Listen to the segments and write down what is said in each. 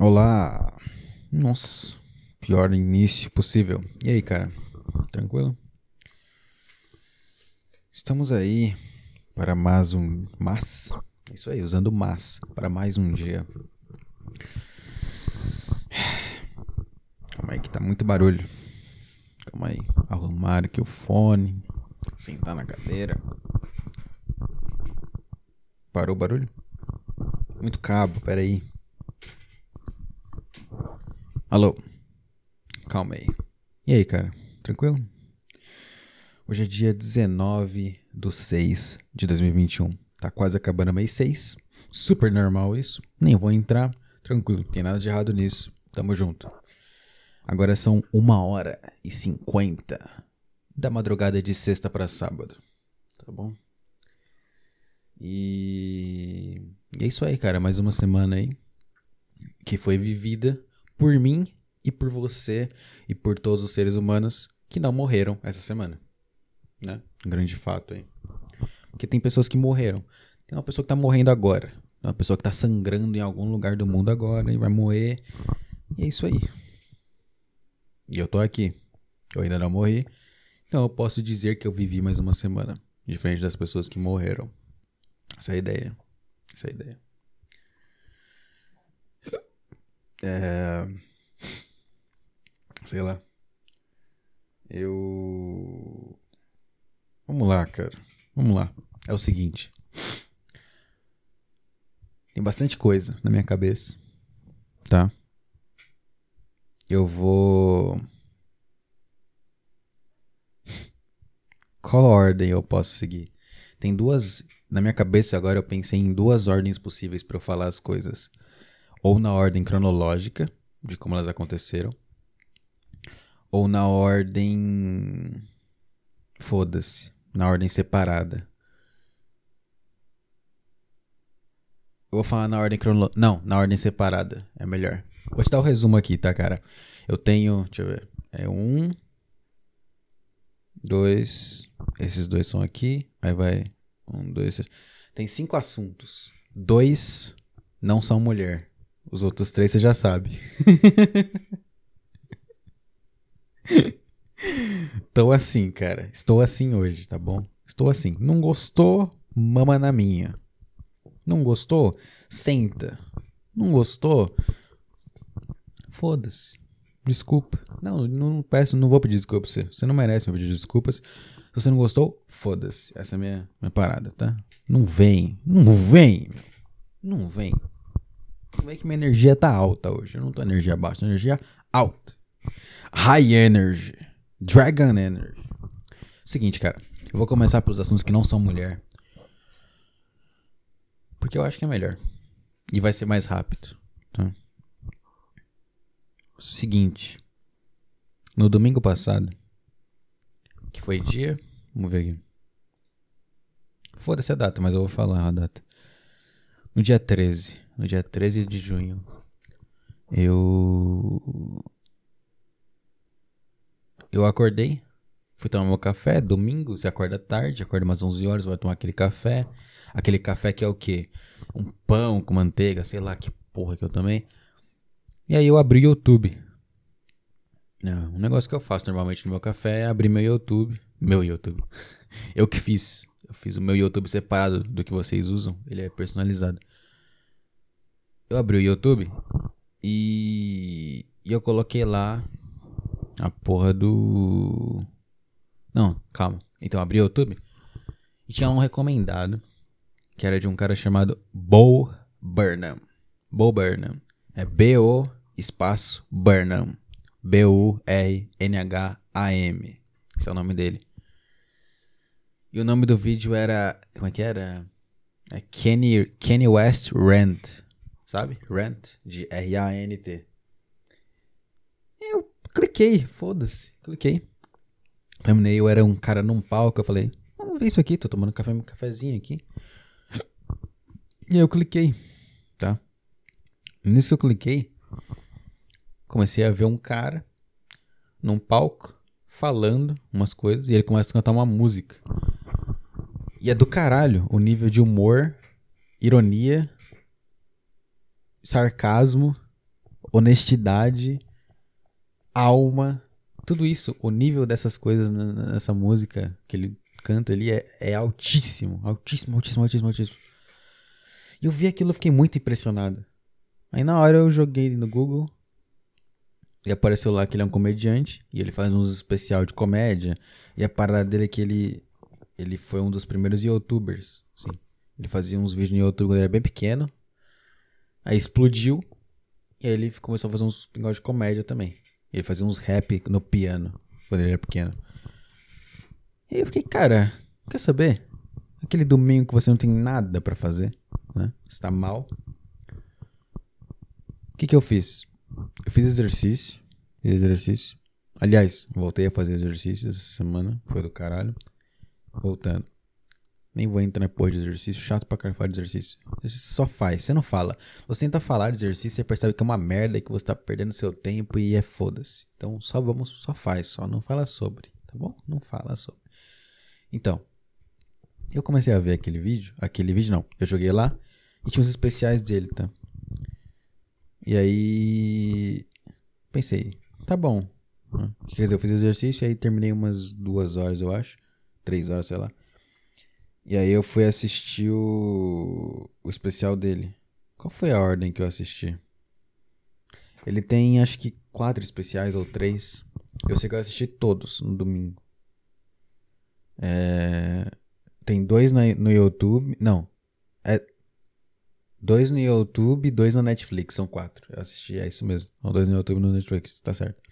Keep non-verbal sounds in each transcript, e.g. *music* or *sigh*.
Olá! Nossa, pior início possível. E aí, cara? Tranquilo? Estamos aí para mais um. Mas. É isso aí, usando mas para mais um dia. Calma aí que tá muito barulho. Calma aí. Arrumar aqui o fone. Sentar na cadeira. Parou o barulho? Muito cabo, peraí. Alô? Calma aí. E aí, cara? Tranquilo? Hoje é dia 19 do 6 de 2021. Tá quase acabando mês 6. Super normal isso. Nem vou entrar. Tranquilo, não tem nada de errado nisso. Tamo junto. Agora são 1 hora e 50 da madrugada de sexta para sábado. Tá bom? E... e é isso aí, cara. Mais uma semana aí que foi vivida por mim e por você e por todos os seres humanos que não morreram essa semana. Né? Um grande fato aí. Porque tem pessoas que morreram. Tem uma pessoa que tá morrendo agora. Tem uma pessoa que tá sangrando em algum lugar do mundo agora e vai morrer. E é isso aí. E eu tô aqui. Eu ainda não morri. Então eu posso dizer que eu vivi mais uma semana. Diferente das pessoas que morreram. Essa é a ideia. Essa é a ideia. É... Sei lá. Eu. Vamos lá, cara. Vamos lá. É o seguinte. Tem bastante coisa na minha cabeça. Tá? Eu vou. *laughs* Qual ordem eu posso seguir? Tem duas. Na minha cabeça agora eu pensei em duas ordens possíveis para eu falar as coisas ou na ordem cronológica de como elas aconteceram, ou na ordem. Foda-se, na ordem separada. Eu vou falar na ordem cronológica. Não, na ordem separada. É melhor. Vou te dar o um resumo aqui, tá, cara? Eu tenho. Deixa eu ver. É um. Dois. Esses dois são aqui. Aí vai. Um, dois. Três. Tem cinco assuntos. Dois não são mulher. Os outros três você já sabe. *laughs* Estou assim, cara. Estou assim hoje, tá bom? Estou assim. Não gostou? Mama na minha. Não gostou? Senta. Não gostou? Foda-se. Desculpa. Não, não peço, não vou pedir desculpa pra você. Você não merece me pedir desculpas. Se você não gostou, foda-se. Essa é a minha, minha parada, tá? Não vem. Não vem. Não vem. Como é que minha energia tá alta hoje? Eu não tô energia baixa, energia alta. High energy. Dragon energy. Seguinte, cara. Eu vou começar pelos assuntos que não são mulher. Porque eu acho que é melhor. E vai ser mais rápido. Tá? Seguinte. No domingo passado. Que foi dia. Vamos ver aqui. Foda-se a data, mas eu vou falar a data. No dia 13 no dia 13 de junho, eu. Eu acordei, fui tomar meu café. Domingo, você acorda tarde, acorda umas 11 horas, vai tomar aquele café. Aquele café que é o quê? Um pão com manteiga, sei lá que porra que eu tomei. E aí eu abri o YouTube. Um negócio que eu faço normalmente no meu café é abrir meu YouTube. Meu YouTube. *laughs* eu que fiz. Eu fiz o meu YouTube separado do que vocês usam. Ele é personalizado. Eu abri o YouTube e, e eu coloquei lá a porra do. Não, calma. Então abri o YouTube e tinha um recomendado que era de um cara chamado Bo Burnham. Bo Burnham. É B-O espaço Burnham. B-U-R-N-H-A-M. Esse é o nome dele. E o nome do vídeo era. Como é que era? É Kenny, Kenny West Rant sabe? Rant, de R-A-N-T. Eu cliquei, foda-se, cliquei. Terminei, eu era um cara num palco, eu falei, vamos ver isso aqui, tô tomando café, um cafezinho aqui. E aí eu cliquei, tá? Nisso que eu cliquei, comecei a ver um cara num palco falando umas coisas e ele começa a cantar uma música. E é do caralho o nível de humor, ironia sarcasmo honestidade, alma, tudo isso, o nível dessas coisas nessa música que ele canta ali é, é altíssimo, altíssimo, altíssimo, altíssimo, altíssimo. E eu vi aquilo e fiquei muito impressionado. Aí na hora eu joguei no Google e apareceu lá que ele é um comediante e ele faz uns especial de comédia. E a parada dele é que ele, ele foi um dos primeiros youtubers. Sim. Ele fazia uns vídeos no YouTube quando ele era bem pequeno. Aí explodiu. E aí ele começou a fazer uns negócios de comédia também. Ele fazia uns rap no piano quando ele era pequeno. E eu fiquei, cara, quer saber? Aquele domingo que você não tem nada para fazer, né? Está mal. O que que eu fiz? Eu fiz exercício. Fiz exercício. Aliás, voltei a fazer exercício essa semana. Foi do caralho. Voltando. Nem vou entrar na porra de exercício. Chato pra caralho falar de exercício. Você só faz, você não fala. Você tenta falar de exercício, você percebe que é uma merda e que você tá perdendo seu tempo e é foda-se. Então só vamos, só faz, só não fala sobre, tá bom? Não fala sobre. Então, eu comecei a ver aquele vídeo. Aquele vídeo não. Eu joguei lá e tinha uns especiais dele, tá? E aí. Pensei, tá bom. Quer dizer, eu fiz exercício e aí terminei umas duas horas, eu acho. Três horas, sei lá. E aí eu fui assistir o, o especial dele. Qual foi a ordem que eu assisti? Ele tem acho que quatro especiais ou três. Eu sei que eu assisti todos no domingo. É... Tem dois no, YouTube. Não. É... Dois no YouTube e dois na Netflix. São quatro. Eu assisti, é isso mesmo. São dois no YouTube e no Netflix, tá certo.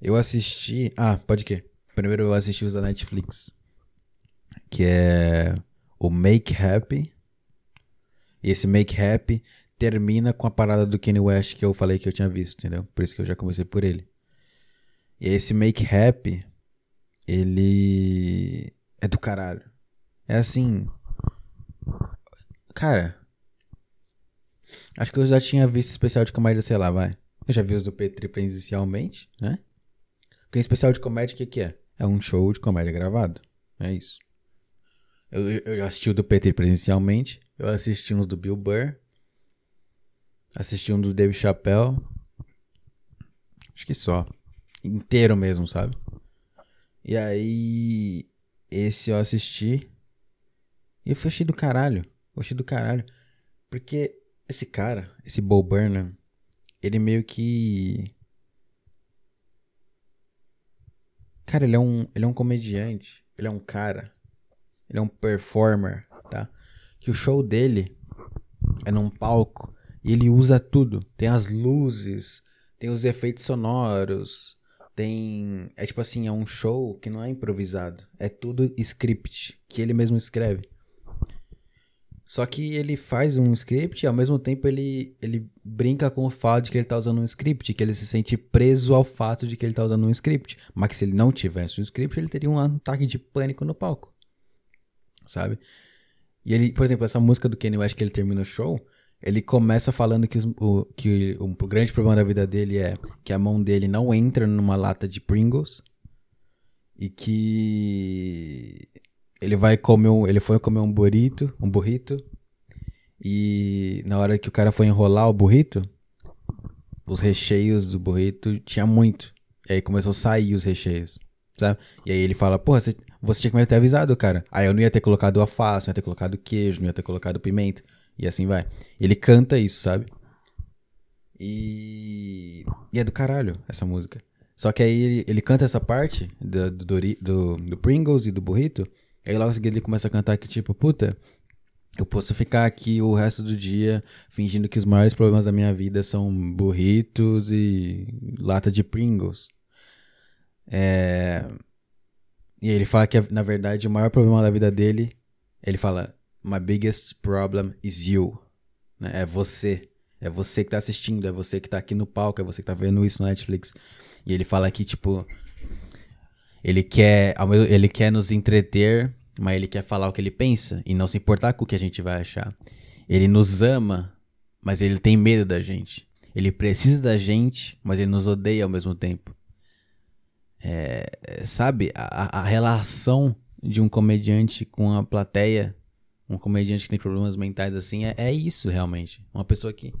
Eu assisti. Ah, pode que. Primeiro eu assisti os da Netflix que é o Make Happy. Esse Make Happy termina com a parada do Kanye West que eu falei que eu tinha visto, entendeu? Por isso que eu já comecei por ele. E esse Make Happy, ele é do caralho. É assim. Cara. Acho que eu já tinha visto especial de comédia, sei lá, vai. Eu já vi os do Petri presencialmente, né? Porque especial de comédia, o que, que é? É um show de comédia gravado. É isso. Eu, eu assisti o do Petri presencialmente. Eu assisti uns do Bill Burr. Assisti um do Dave Chappelle. Acho que só. Inteiro mesmo, sabe? E aí. Esse eu assisti. E eu fui do caralho. Eu do caralho. Porque esse cara, esse Bo Burnham, ele meio que. Cara, ele é um, ele é um comediante. Ele é um cara ele é um performer, tá? Que o show dele é num palco e ele usa tudo. Tem as luzes, tem os efeitos sonoros, tem. É tipo assim, é um show que não é improvisado. É tudo script, que ele mesmo escreve. Só que ele faz um script e ao mesmo tempo ele, ele brinca com o fato de que ele tá usando um script, que ele se sente preso ao fato de que ele tá usando um script. Mas que se ele não tivesse um script, ele teria um ataque de pânico no palco sabe? E ele, por exemplo, essa música do Kanye West que ele termina o show, ele começa falando que, o, que o, o grande problema da vida dele é que a mão dele não entra numa lata de Pringles e que ele vai comer um, ele foi comer um burrito, um burrito e na hora que o cara foi enrolar o burrito, os recheios do burrito tinha muito. E aí começou a sair os recheios, sabe? E aí ele fala: "Porra, você você tinha que ter avisado, cara. Aí eu não ia ter colocado alface, não ia ter colocado queijo, não ia ter colocado pimenta. E assim vai. Ele canta isso, sabe? E. E é do caralho essa música. Só que aí ele, ele canta essa parte do, do, do, do Pringles e do burrito. Aí logo em seguida ele começa a cantar que, tipo, puta, eu posso ficar aqui o resto do dia fingindo que os maiores problemas da minha vida são burritos e lata de Pringles. É. E ele fala que, na verdade, o maior problema da vida dele, ele fala, my biggest problem is you. Né? É você. É você que tá assistindo, é você que tá aqui no palco, é você que tá vendo isso no Netflix. E ele fala que, tipo, ele quer, ele quer nos entreter, mas ele quer falar o que ele pensa e não se importar com o que a gente vai achar. Ele nos ama, mas ele tem medo da gente. Ele precisa da gente, mas ele nos odeia ao mesmo tempo. É, sabe, a, a relação de um comediante com a plateia, um comediante que tem problemas mentais assim, é, é isso realmente. Uma pessoa que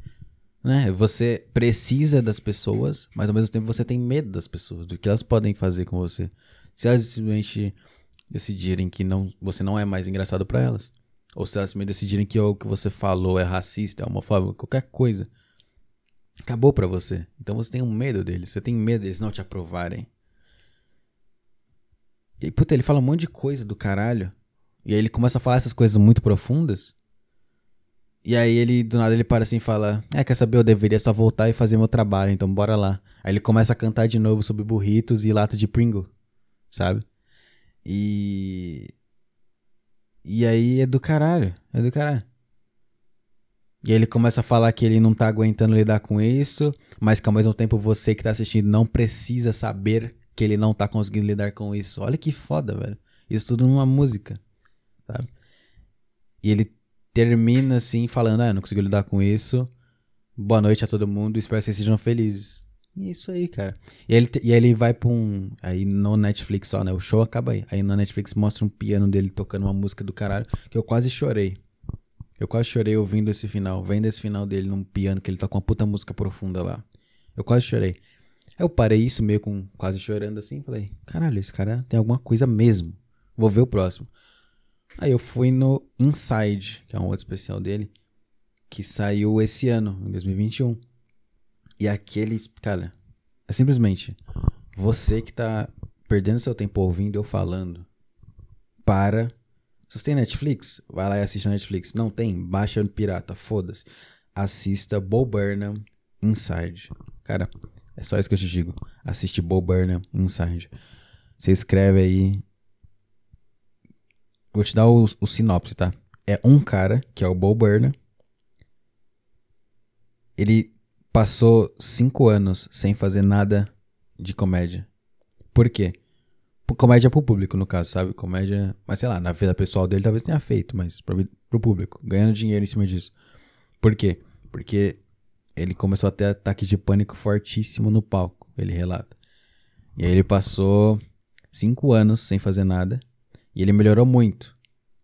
Né? Você precisa das pessoas, mas ao mesmo tempo você tem medo das pessoas, do que elas podem fazer com você. Se elas simplesmente decidirem que não, você não é mais engraçado para elas, ou se elas simplesmente decidirem que o que você falou é racista, é homofóbico, qualquer coisa, acabou para você. Então você tem um medo deles, você tem medo deles não te aprovarem. E puta, ele fala um monte de coisa do caralho. E aí ele começa a falar essas coisas muito profundas. E aí ele, do nada, ele para assim e fala: É, quer saber? Eu deveria só voltar e fazer meu trabalho, então bora lá. Aí ele começa a cantar de novo sobre burritos e lata de Pringle, sabe? E. E aí é do caralho, é do caralho. E aí ele começa a falar que ele não tá aguentando lidar com isso, mas que ao mesmo tempo você que tá assistindo não precisa saber que ele não tá conseguindo lidar com isso. Olha que foda, velho. Isso tudo numa música, sabe? E ele termina assim, falando: Ah, não conseguiu lidar com isso. Boa noite a todo mundo, espero que vocês sejam felizes. Isso aí, cara. E ele, e ele vai pra um. Aí no Netflix só, né? O show acaba aí. Aí no Netflix mostra um piano dele tocando uma música do caralho que eu quase chorei. Eu quase chorei ouvindo esse final, vendo esse final dele num piano que ele toca uma puta música profunda lá. Eu quase chorei. Eu parei isso meio com quase chorando assim, falei, caralho, esse cara tem alguma coisa mesmo. Vou ver o próximo. Aí eu fui no Inside, que é um outro especial dele, que saiu esse ano, em 2021. E aquele, cara, é simplesmente você que tá perdendo seu tempo ouvindo eu falando. Para. Se você tem Netflix, vai lá e assiste a Netflix. Não tem? Baixa no pirata, foda-se. Assista Bo Burnham Inside. Cara, é só isso que eu te digo. Assiste Bo Burnham Inside. Você escreve aí. Vou te dar o, o sinopse, tá? É um cara, que é o Bo Burnham. Ele passou cinco anos sem fazer nada de comédia. Por quê? Comédia pro público, no caso, sabe? Comédia. Mas sei lá, na vida pessoal dele talvez tenha feito, mas pro, pro público. Ganhando dinheiro em cima disso. Por quê? Porque ele começou a ter ataque de pânico fortíssimo no palco, ele relata. E aí ele passou cinco anos sem fazer nada e ele melhorou muito.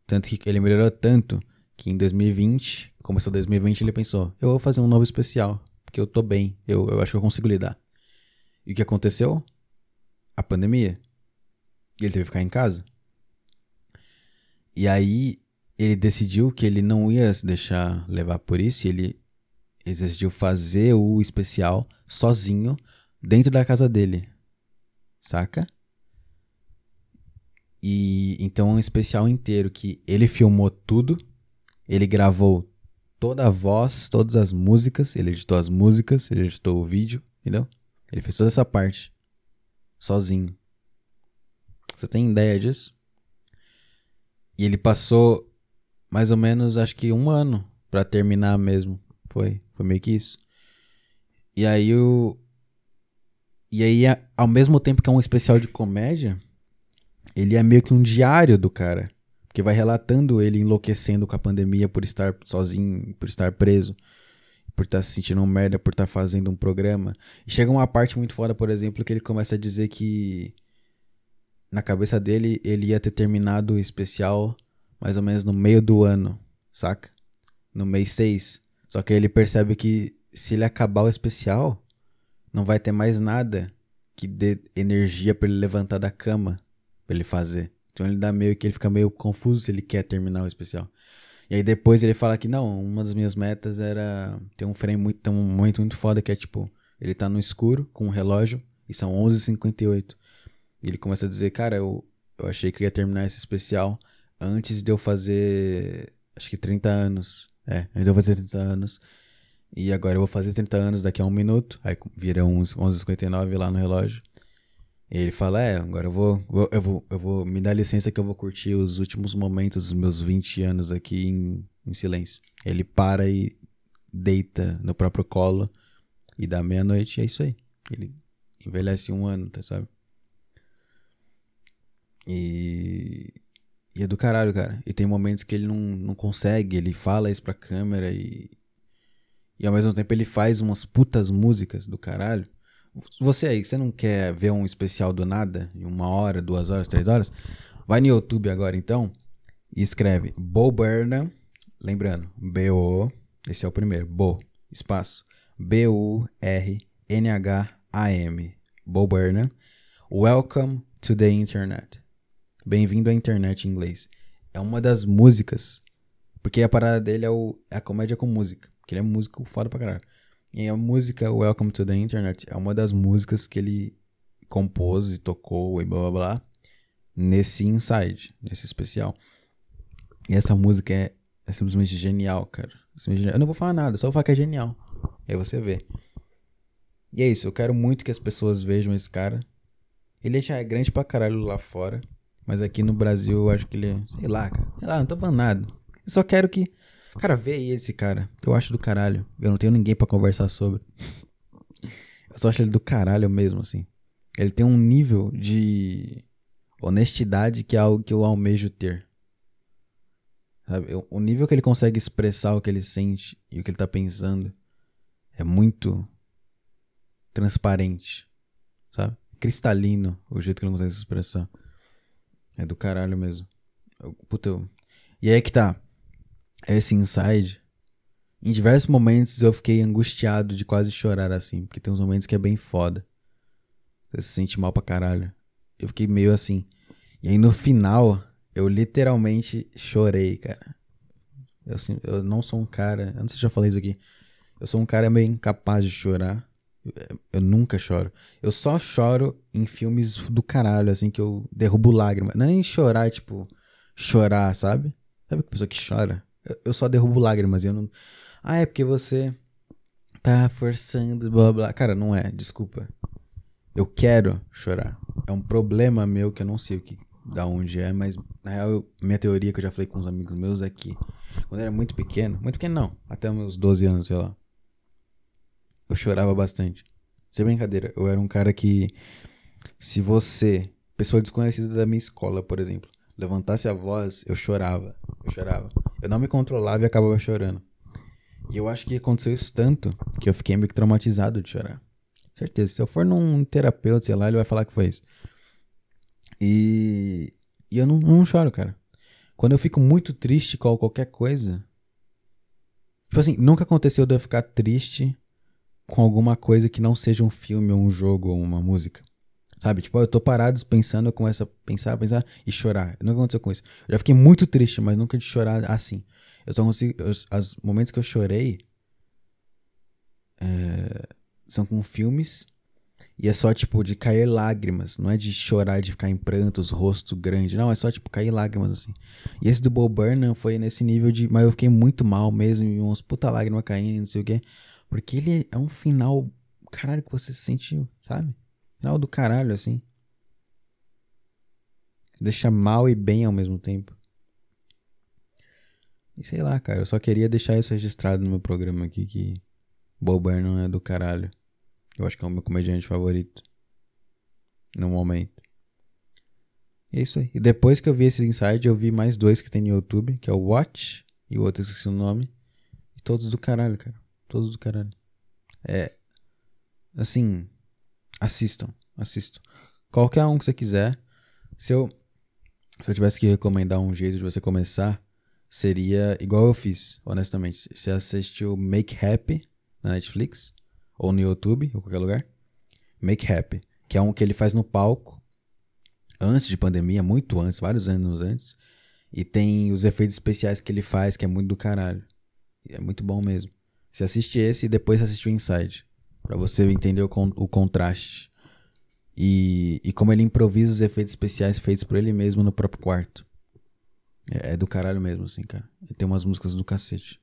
Tanto que ele melhorou tanto que em 2020, começou 2020, ele pensou: eu vou fazer um novo especial, porque eu tô bem, eu, eu acho que eu consigo lidar. E o que aconteceu? A pandemia. E ele teve que ficar em casa. E aí ele decidiu que ele não ia se deixar levar por isso e ele ele decidiu fazer o especial sozinho dentro da casa dele. Saca? E então é um especial inteiro que ele filmou tudo, ele gravou toda a voz, todas as músicas, ele editou as músicas, ele editou o vídeo, entendeu? Ele fez toda essa parte sozinho. Você tem ideia disso? E ele passou mais ou menos, acho que um ano para terminar mesmo. Foi. Foi meio que isso. E aí o. E aí, ao mesmo tempo que é um especial de comédia, ele é meio que um diário do cara. Porque vai relatando ele enlouquecendo com a pandemia por estar sozinho, por estar preso, por estar se sentindo um merda, por estar fazendo um programa. E chega uma parte muito foda, por exemplo, que ele começa a dizer que na cabeça dele ele ia ter terminado o especial mais ou menos no meio do ano, saca? No mês 6. Só que ele percebe que se ele acabar o especial, não vai ter mais nada que dê energia para ele levantar da cama para ele fazer. Então ele dá meio que ele fica meio confuso se ele quer terminar o especial. E aí depois ele fala que não, uma das minhas metas era ter um frame muito, um momento muito foda que é tipo, ele tá no escuro com um relógio e são 11h58. E ele começa a dizer, cara, eu, eu achei que ia terminar esse especial antes de eu fazer acho que 30 anos. É, eu vou fazer 30 anos. E agora eu vou fazer 30 anos daqui a um minuto. Aí vira uns 11h59 lá no relógio. E ele fala: É, agora eu vou, eu vou, eu vou me dar licença que eu vou curtir os últimos momentos dos meus 20 anos aqui em, em silêncio. Ele para e deita no próprio colo e dá meia-noite. É isso aí. Ele envelhece um ano, tá, sabe? E e é do caralho, cara. E tem momentos que ele não, não consegue, ele fala isso pra câmera e. E ao mesmo tempo ele faz umas putas músicas do caralho. Você aí, você não quer ver um especial do nada? Em uma hora, duas horas, três horas? Vai no YouTube agora então e escreve Bo Burnham. Lembrando, B-O, esse é o primeiro, Bo, espaço. B-U-R-N-H-A-M. Bo Burnham. Welcome to the Internet. Bem-vindo à internet em inglês. É uma das músicas. Porque a parada dele é, o, é a comédia com música. Porque ele é músico foda pra caralho. E a música Welcome to the Internet é uma das músicas que ele compôs e tocou e blá blá blá nesse Inside, nesse especial. E essa música é, é simplesmente genial, cara. Eu não vou falar nada, só vou falar que é genial. Aí você vê. E é isso, eu quero muito que as pessoas vejam esse cara. Ele já é grande pra caralho lá fora. Mas aqui no Brasil eu acho que ele é. Sei lá, cara. Sei lá, não tô falando nada. Eu só quero que. Cara, vê aí esse cara. Eu acho do caralho. Eu não tenho ninguém para conversar sobre. Eu só acho ele do caralho mesmo, assim. Ele tem um nível de honestidade que é algo que eu almejo ter. Sabe? O nível que ele consegue expressar o que ele sente e o que ele tá pensando é muito transparente, sabe? Cristalino o jeito que ele consegue se expressar. É do caralho mesmo. Puta, eu... E aí que tá. Esse inside. Em diversos momentos eu fiquei angustiado de quase chorar assim. Porque tem uns momentos que é bem foda. Você se sente mal pra caralho. Eu fiquei meio assim. E aí no final, eu literalmente chorei, cara. Eu, assim, eu não sou um cara. Eu não sei se já falei isso aqui. Eu sou um cara meio incapaz de chorar. Eu, nunca choro. Eu só choro em filmes do caralho, assim, que eu derrubo lágrimas. Não é em chorar, tipo, chorar, sabe? Sabe que pessoa que chora? Eu, eu só derrubo lágrimas eu não. Ah, é porque você tá forçando, blá blá. Cara, não é, desculpa. Eu quero chorar. É um problema meu que eu não sei o que da onde é, mas na real, eu, minha teoria que eu já falei com uns amigos meus é que quando eu era muito pequeno, muito pequeno não, até meus 12 anos, sei lá, eu chorava bastante. Sem brincadeira, eu era um cara que, se você, pessoa desconhecida da minha escola, por exemplo, levantasse a voz, eu chorava, eu chorava. Eu não me controlava e acabava chorando. E eu acho que aconteceu isso tanto que eu fiquei meio que traumatizado de chorar. Certeza, se eu for num terapeuta, sei lá, ele vai falar que foi isso. E, e eu não, não choro, cara. Quando eu fico muito triste com qualquer coisa. Tipo assim, nunca aconteceu de eu ficar triste com alguma coisa que não seja um filme ou um jogo ou uma música. Sabe? Tipo, eu tô parado pensando, eu começo a pensar, pensar e chorar. Nunca aconteceu com isso. Eu já fiquei muito triste, mas nunca de chorar assim. Eu só consigo. os momentos que eu chorei. É, são com filmes e é só, tipo, de cair lágrimas. Não é de chorar, de ficar em prantos, rosto grande. Não, é só, tipo, cair lágrimas, assim. E esse do Bob Burnham foi nesse nível de... Mas eu fiquei muito mal mesmo. E uns puta lágrimas caindo, não sei o quê. Porque ele é um final... Caralho, que você sentiu, sabe? Final do caralho, assim. Deixa mal e bem ao mesmo tempo. E sei lá, cara. Eu só queria deixar isso registrado no meu programa aqui. Que Bob Burnham é do caralho. Eu acho que é o meu comediante favorito. No momento. E é isso aí. E depois que eu vi esses insights, eu vi mais dois que tem no YouTube, que é o Watch e o outro esqueci o nome. E todos do caralho, cara. Todos do caralho. É. Assim. Assistam. Assistam. Qualquer um que você quiser. Se eu. Se eu tivesse que recomendar um jeito de você começar, seria igual eu fiz, honestamente. Você assistiu Make Happy na Netflix ou no YouTube, ou qualquer lugar. Make Happy, que é um que ele faz no palco, antes de pandemia, muito antes, vários anos antes. E tem os efeitos especiais que ele faz, que é muito do caralho. E é muito bom mesmo. Você assiste esse e depois assiste o Inside. para você entender o, con o contraste. E, e como ele improvisa os efeitos especiais feitos por ele mesmo no próprio quarto. É, é do caralho mesmo, assim, cara. Ele tem umas músicas do cacete.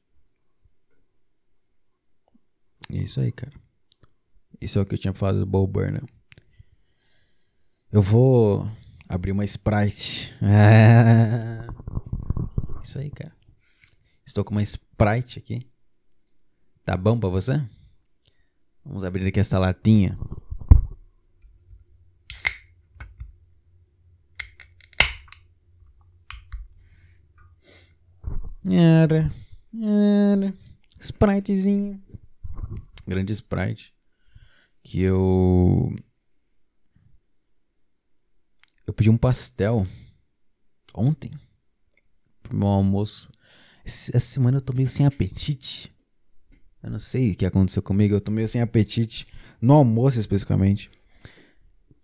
E é isso aí, cara. Isso é o que eu tinha falado do Bo Burnham. Eu vou abrir uma Sprite. *laughs* É... Isso aí, cara. Estou com uma Sprite aqui. Tá bom pra você? Vamos abrir aqui essa latinha. Era, era, Spritezinho. Grande Sprite que eu eu pedi um pastel ontem pro meu almoço. Essa semana eu tô meio sem apetite. Eu não sei o que aconteceu comigo. Eu tô meio sem apetite. No almoço, especificamente.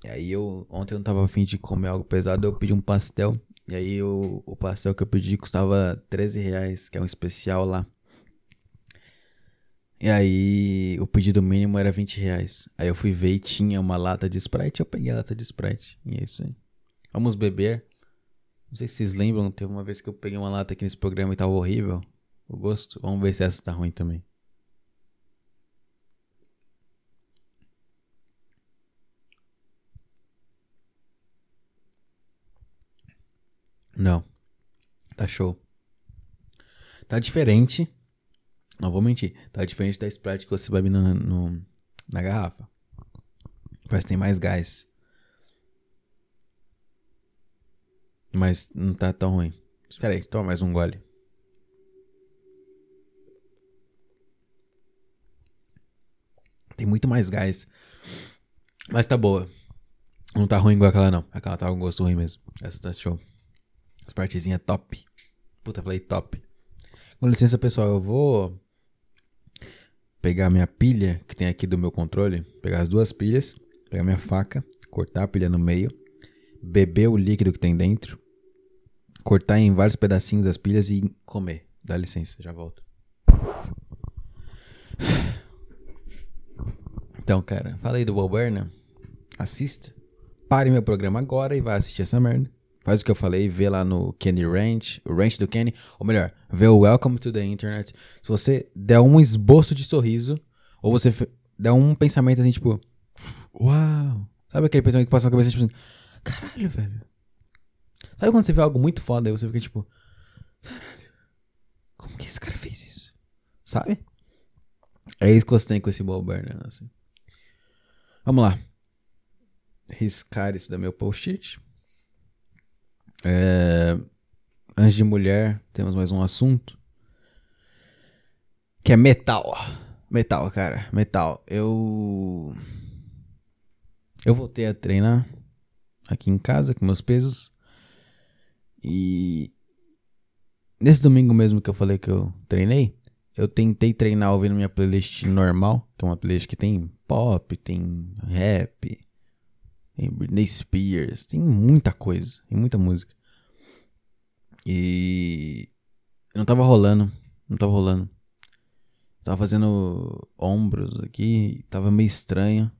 E aí eu. Ontem eu não tava afim de comer algo pesado. Eu pedi um pastel. E aí o, o pastel que eu pedi custava 13 reais, que é um especial lá. E aí o pedido mínimo era 20 reais. Aí eu fui ver e tinha uma lata de Sprite, eu peguei a lata de Sprite. E é isso aí. Vamos beber. Não sei se vocês lembram, teve uma vez que eu peguei uma lata aqui nesse programa e tava horrível. O gosto. Vamos ver se essa tá ruim também. Não. Tá show. Tá diferente. Não vou mentir. Tá diferente da Sprite que você bebe no, no na garrafa. Parece que tem mais gás. Mas não tá tão ruim. Espera aí, toma mais um gole. Tem muito mais gás. Mas tá boa. Não tá ruim igual aquela não. Aquela tá com gosto ruim mesmo. Essa tá show. Spritezinha top. Puta, falei top. Com licença, pessoal, eu vou pegar minha pilha que tem aqui do meu controle, pegar as duas pilhas, pegar minha faca, cortar a pilha no meio, beber o líquido que tem dentro, cortar em vários pedacinhos as pilhas e comer. Dá licença, já volto. Então, cara, falei do Bob Burnham. Assista. Pare meu programa agora e vai assistir essa merda. Faz o que eu falei, vê lá no Kenny Ranch, o Ranch do Kenny, ou melhor, vê o Welcome to the Internet. Se você der um esboço de sorriso, ou você der um pensamento assim, tipo, uau. Sabe aquele pensamento que passa na cabeça, tipo assim, caralho, velho. Sabe quando você vê algo muito foda e você fica tipo, caralho, como que esse cara fez isso? Sabe? É isso que você tem com esse Bob Burnham, assim. Vamos lá. Riscar isso da meu post-it. É, antes de mulher, temos mais um assunto. Que é metal. Metal, cara. Metal. Eu. Eu voltei a treinar aqui em casa com meus pesos. E. Nesse domingo mesmo que eu falei que eu treinei, eu tentei treinar ouvindo minha playlist normal, que é uma playlist que tem pop, tem rap, tem Britney Spears, tem muita coisa, tem muita música. E não tava rolando, não tava rolando. Tava fazendo ombros aqui, tava meio estranho.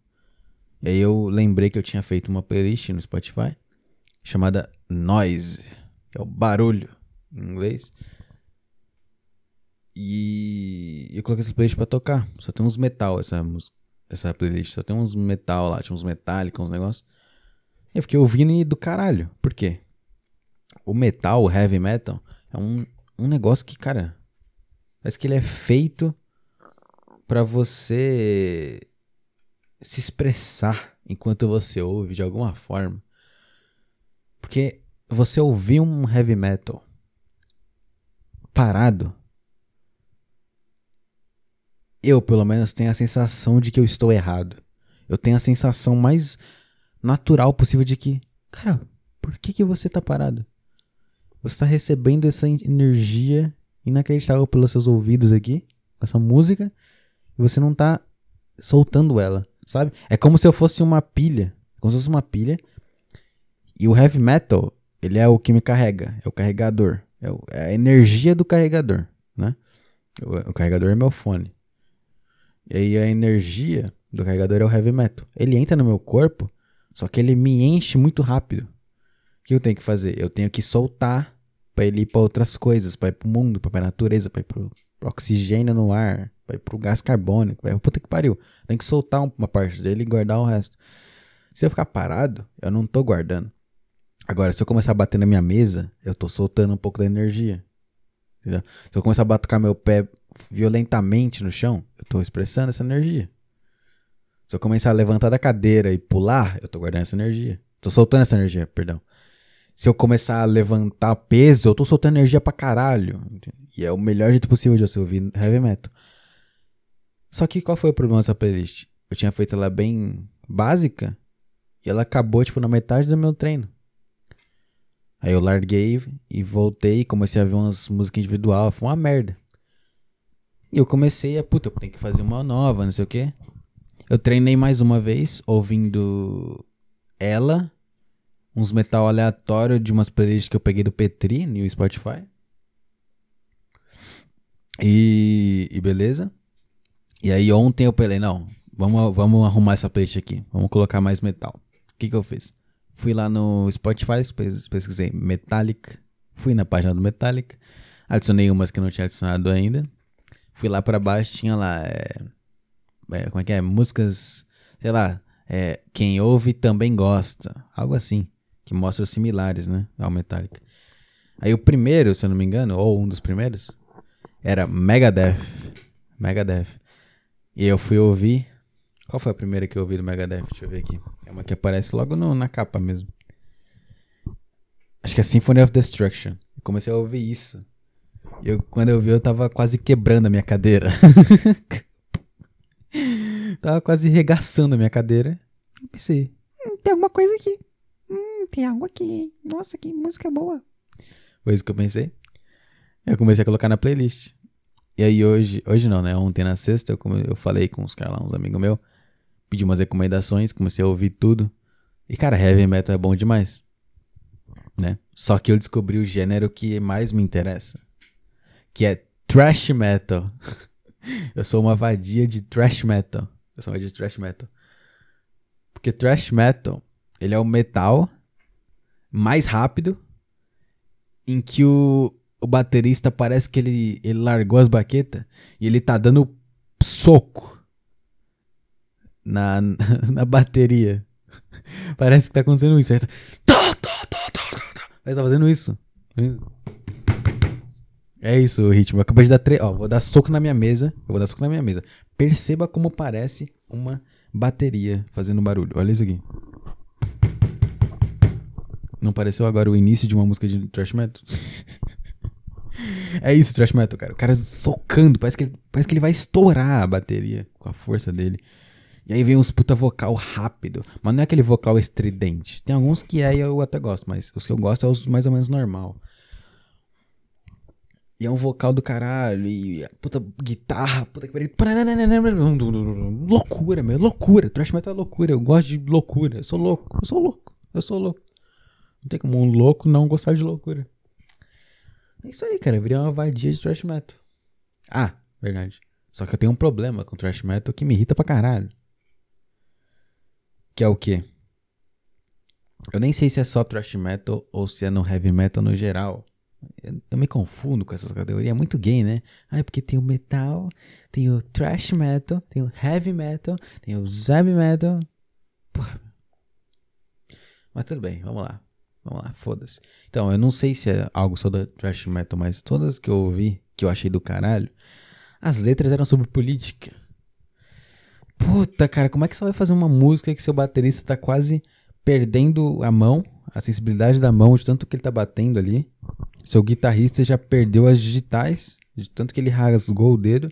E aí eu lembrei que eu tinha feito uma playlist no Spotify chamada Noise, que é o barulho em inglês. E eu coloquei essa playlist pra tocar. Só tem uns metal essa música essa playlist. Só tem uns metal lá, tinha uns metálicos, uns negócios. Eu fiquei ouvindo e do caralho. Por quê? O metal, o heavy metal, é um, um negócio que, cara, parece que ele é feito para você se expressar enquanto você ouve de alguma forma. Porque você ouvir um heavy metal parado eu, pelo menos, tenho a sensação de que eu estou errado. Eu tenho a sensação mais natural possível de que, cara, por que, que você tá parado? Você está recebendo essa energia inacreditável pelos seus ouvidos aqui, com essa música, e você não tá soltando ela, sabe? É como se eu fosse uma pilha, como se fosse uma pilha, e o heavy metal, ele é o que me carrega, é o carregador, é, é a energia do carregador, né? O carregador é meu fone. E aí a energia do carregador é o heavy metal. Ele entra no meu corpo, só que ele me enche muito rápido. O que eu tenho que fazer? Eu tenho que soltar para ele ir para outras coisas, para ir pro mundo, para a natureza, para ir pro, oxigênio no ar, para ir pro gás carbônico, para puta que pariu. Tem que soltar uma parte dele e guardar o resto. Se eu ficar parado, eu não tô guardando. Agora, se eu começar a bater na minha mesa, eu tô soltando um pouco da energia. Entendeu? Se eu começar a batucar meu pé violentamente no chão, eu estou expressando essa energia. Se eu começar a levantar da cadeira e pular, eu estou guardando essa energia. Estou soltando essa energia, perdão. Se eu começar a levantar peso, eu estou soltando energia pra caralho. E é o melhor jeito possível de você ouvir heavy metal. Só que qual foi o problema dessa playlist? Eu tinha feito ela bem básica e ela acabou, tipo, na metade do meu treino. Aí eu larguei e voltei e comecei a ver umas músicas individual. Foi uma merda. E eu comecei a, puta, eu tenho que fazer uma nova, não sei o quê. Eu treinei mais uma vez, ouvindo ela, uns metal aleatório de umas playlists que eu peguei do Petri no Spotify. E, e beleza. E aí ontem eu falei, não, vamos, vamos arrumar essa playlist aqui. Vamos colocar mais metal. O que que eu fiz? Fui lá no Spotify, pesquisei Metallica. Fui na página do Metallica. Adicionei umas que não tinha adicionado ainda. Fui lá para baixo, tinha lá. É, é, como é que é? Músicas, sei lá. É, quem ouve também gosta. Algo assim. Que mostra os similares, né? Ao Metallica. Aí o primeiro, se eu não me engano, ou um dos primeiros, era Megadeth. Megadeth. E eu fui ouvir. Qual foi a primeira que eu ouvi do Megadeth? Deixa eu ver aqui. É uma que aparece logo no, na capa mesmo. Acho que é Symphony of Destruction. Comecei a ouvir isso. Eu, quando eu vi, eu tava quase quebrando a minha cadeira. *laughs* tava quase regaçando a minha cadeira. E pensei, hum, tem alguma coisa aqui. Hum, tem algo aqui. Nossa, que música boa. Foi isso que eu pensei. Eu comecei a colocar na playlist. E aí hoje, hoje não, né? Ontem na sexta eu, come, eu falei com os caras lá, uns amigos meus. Pedi umas recomendações, comecei a ouvir tudo. E cara, heavy metal é bom demais. Né? Só que eu descobri o gênero que mais me interessa que é thrash metal. *laughs* eu sou uma vadia de thrash metal. Eu sou uma vadia de thrash metal. Porque thrash metal, ele é o metal mais rápido em que o, o baterista parece que ele, ele largou as baquetas e ele tá dando soco na, *laughs* na bateria. *laughs* Parece que tá acontecendo isso. Ele tá, tá fazendo isso. É isso ritmo. Acabei de dar três. Ó, vou dar soco na minha mesa. Eu vou dar soco na minha mesa. Perceba como parece uma bateria fazendo barulho. Olha isso aqui. Não pareceu agora o início de uma música de thrash metal? *laughs* é isso, thrash metal, cara. O cara socando. Parece que, ele, parece que ele vai estourar a bateria com a força dele. E aí vem uns puta vocal rápido. Mas não é aquele vocal estridente. Tem alguns que é e eu até gosto, mas os que eu gosto é os mais ou menos normal. E é um vocal do caralho. E puta guitarra, puta que pariu. Loucura, meu. Loucura. Thrash metal é loucura. Eu gosto de loucura. Eu sou louco. Eu sou louco. Eu sou louco. Não tem como um louco não gostar de loucura. É isso aí, cara. Virei uma vadia de thrash metal. Ah, verdade. Só que eu tenho um problema com thrash metal que me irrita pra caralho. Que é o quê? Eu nem sei se é só thrash metal ou se é no heavy metal no geral. Eu me confundo com essas categorias. É muito gay, né? Ah, é porque tem o metal, tem o thrash metal, tem o heavy metal, tem o heavy metal. Porra. Mas tudo bem, vamos lá. Vamos lá, foda-se. Então, eu não sei se é algo só do thrash metal, mas todas que eu ouvi, que eu achei do caralho, as letras eram sobre política. Puta, cara, como é que você vai fazer uma música que seu baterista tá quase perdendo a mão, a sensibilidade da mão, de tanto que ele tá batendo ali? Seu guitarrista já perdeu as digitais, de tanto que ele rasgou o dedo.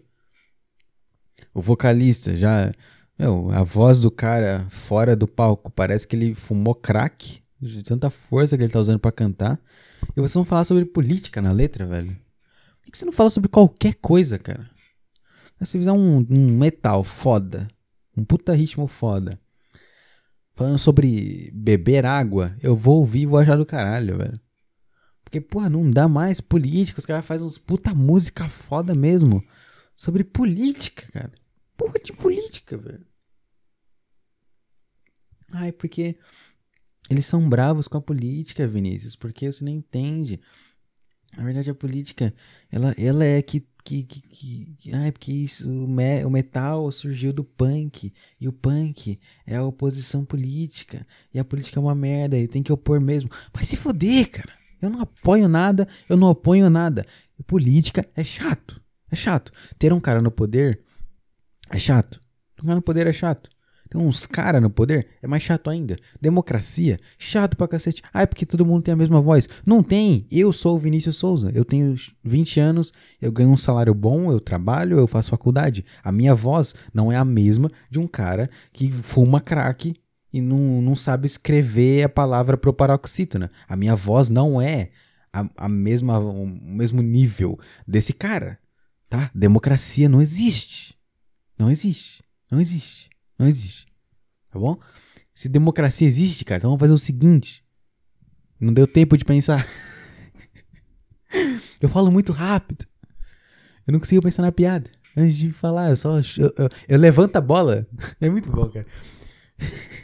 O vocalista já. Meu, a voz do cara fora do palco parece que ele fumou crack, de tanta força que ele tá usando para cantar. E você não fala sobre política na letra, velho? Por que você não fala sobre qualquer coisa, cara? Se fizer um, um metal foda, um puta ritmo foda, falando sobre beber água, eu vou ouvir e vou achar do caralho, velho. Porque, porra, não dá mais política. Os caras fazem uns puta música foda mesmo. Sobre política, cara. Porra de política, velho. Ai, porque eles são bravos com a política, Vinícius. Porque você não entende. Na verdade, a política, ela, ela é que que, que, que ai, porque isso, o, me, o metal surgiu do punk, e o punk é a oposição política, e a política é uma merda, e tem que opor mesmo. Vai se foder, cara. Eu não apoio nada, eu não apoio nada. Política é chato. É chato. Ter um cara no poder é chato. Um cara no poder é chato. Tem uns caras no poder, é mais chato ainda. Democracia, chato pra cacete. Ah, é porque todo mundo tem a mesma voz. Não tem. Eu sou o Vinícius Souza. Eu tenho 20 anos, eu ganho um salário bom, eu trabalho, eu faço faculdade. A minha voz não é a mesma de um cara que fuma crack e não, não sabe escrever a palavra proparoxítona. A minha voz não é a, a mesma, o mesmo nível desse cara. Tá? Democracia não existe. Não existe. Não existe. Não existe. Tá bom? Se democracia existe, cara, então vamos fazer o seguinte. Não deu tempo de pensar. *laughs* eu falo muito rápido. Eu não consigo pensar na piada. Antes de falar, eu só. Eu, eu, eu levanto a bola. *laughs* É muito bom, cara. *laughs*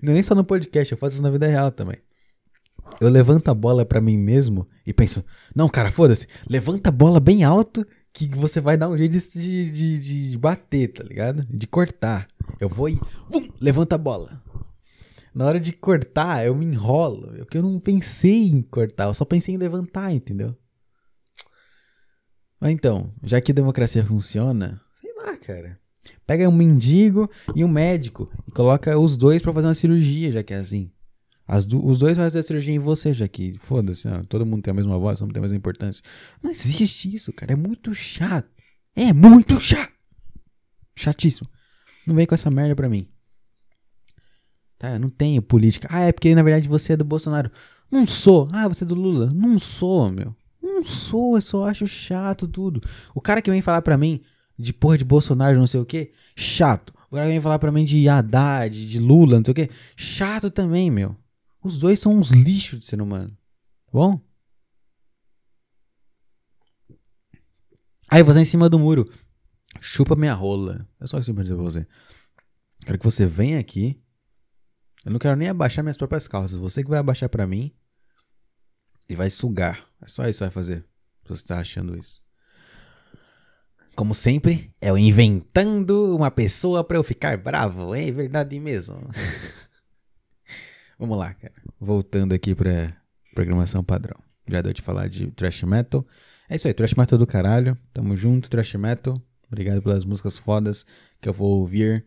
Não é nem só no podcast, eu faço isso na vida real também. Eu levanto a bola para mim mesmo e penso, não, cara, foda-se, levanta a bola bem alto que você vai dar um jeito de, de, de bater, tá ligado? De cortar. Eu vou e vum, levanta a bola. Na hora de cortar, eu me enrolo. Porque eu não pensei em cortar, eu só pensei em levantar, entendeu? Mas então, já que democracia funciona, sei lá, cara. Pega um mendigo e um médico e coloca os dois para fazer uma cirurgia, já que é assim. Do, os dois fazem a cirurgia em você, já que, foda-se, todo mundo tem a mesma voz, todo mundo tem a mesma importância. Não existe isso, cara. É muito chato. É muito chato. Chatíssimo. Não vem com essa merda pra mim. Tá, eu não tenho política. Ah, é porque na verdade você é do Bolsonaro. Não sou. Ah, você é do Lula. Não sou, meu. Não sou, eu só acho chato tudo. O cara que vem falar pra mim de porra de Bolsonaro, não sei o que, chato. Que vem falar pra mim de Haddad, de Lula, não sei o que, chato também, meu. Os dois são uns lixos de ser humano. Tá bom? Aí você em cima do muro. Chupa minha rola. É só isso que eu vou dizer pra você. Quero que você venha aqui. Eu não quero nem abaixar minhas próprias calças. Você que vai abaixar para mim e vai sugar. É só isso que vai fazer. Se você tá achando isso. Como sempre, é eu inventando uma pessoa para eu ficar bravo. É verdade mesmo. *laughs* Vamos lá, cara. Voltando aqui pra programação padrão. Já deu de falar de thrash metal. É isso aí, thrash metal do caralho. Tamo junto, thrash metal. Obrigado pelas músicas fodas que eu vou ouvir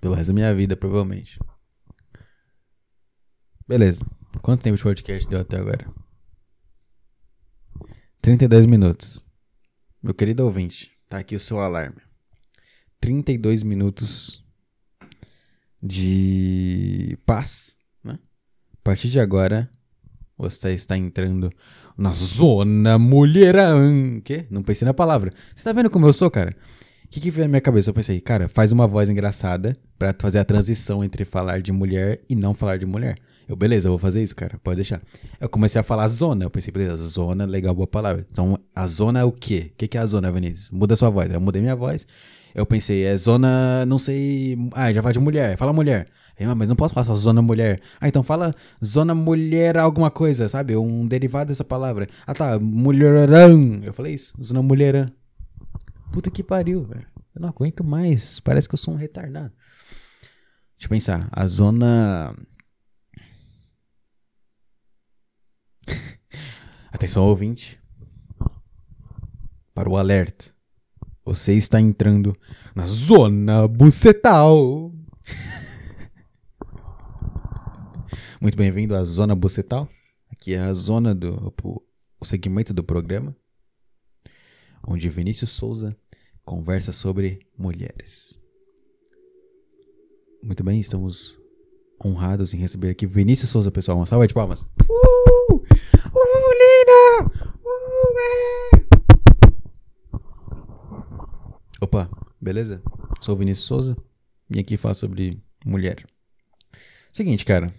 pelo resto da minha vida, provavelmente. Beleza. Quanto tempo de podcast deu até agora? 32 minutos. Meu querido ouvinte, tá aqui o seu alarme. 32 minutos de paz, né? A partir de agora, você está entrando na zona mulherão. Que? Não pensei na palavra. Você tá vendo como eu sou, cara? O que, que veio na minha cabeça? Eu pensei, cara, faz uma voz engraçada para fazer a transição entre falar de mulher e não falar de mulher. Eu, beleza, eu vou fazer isso, cara, pode deixar. Eu comecei a falar zona, eu pensei, beleza, zona, legal, boa palavra. Então, a zona é o quê? O que, que é a zona, Vinícius? Muda sua voz. Eu mudei minha voz eu pensei, é zona, não sei. Ah, já vai de mulher. Fala mulher. Ah, mas não posso falar só zona mulher. Ah, então fala zona mulher alguma coisa, sabe? Um derivado dessa palavra. Ah, tá. Mulherão. Eu falei isso. Zona mulherã. Puta que pariu, velho. Eu não aguento mais. Parece que eu sou um retardado. Deixa eu pensar. A zona. *laughs* Atenção, ouvinte. Para o alerta. Você está entrando na zona bucetal. *laughs* Muito bem-vindo à zona bucetal. Aqui é a zona do o segmento do programa onde Vinícius Souza conversa sobre mulheres. Muito bem, estamos honrados em receber aqui Vinícius Souza, pessoal. Uma salva de palmas. Uh! É! Opa, beleza? Sou o Vinícius Souza. Vim aqui falar sobre mulher. Seguinte, cara.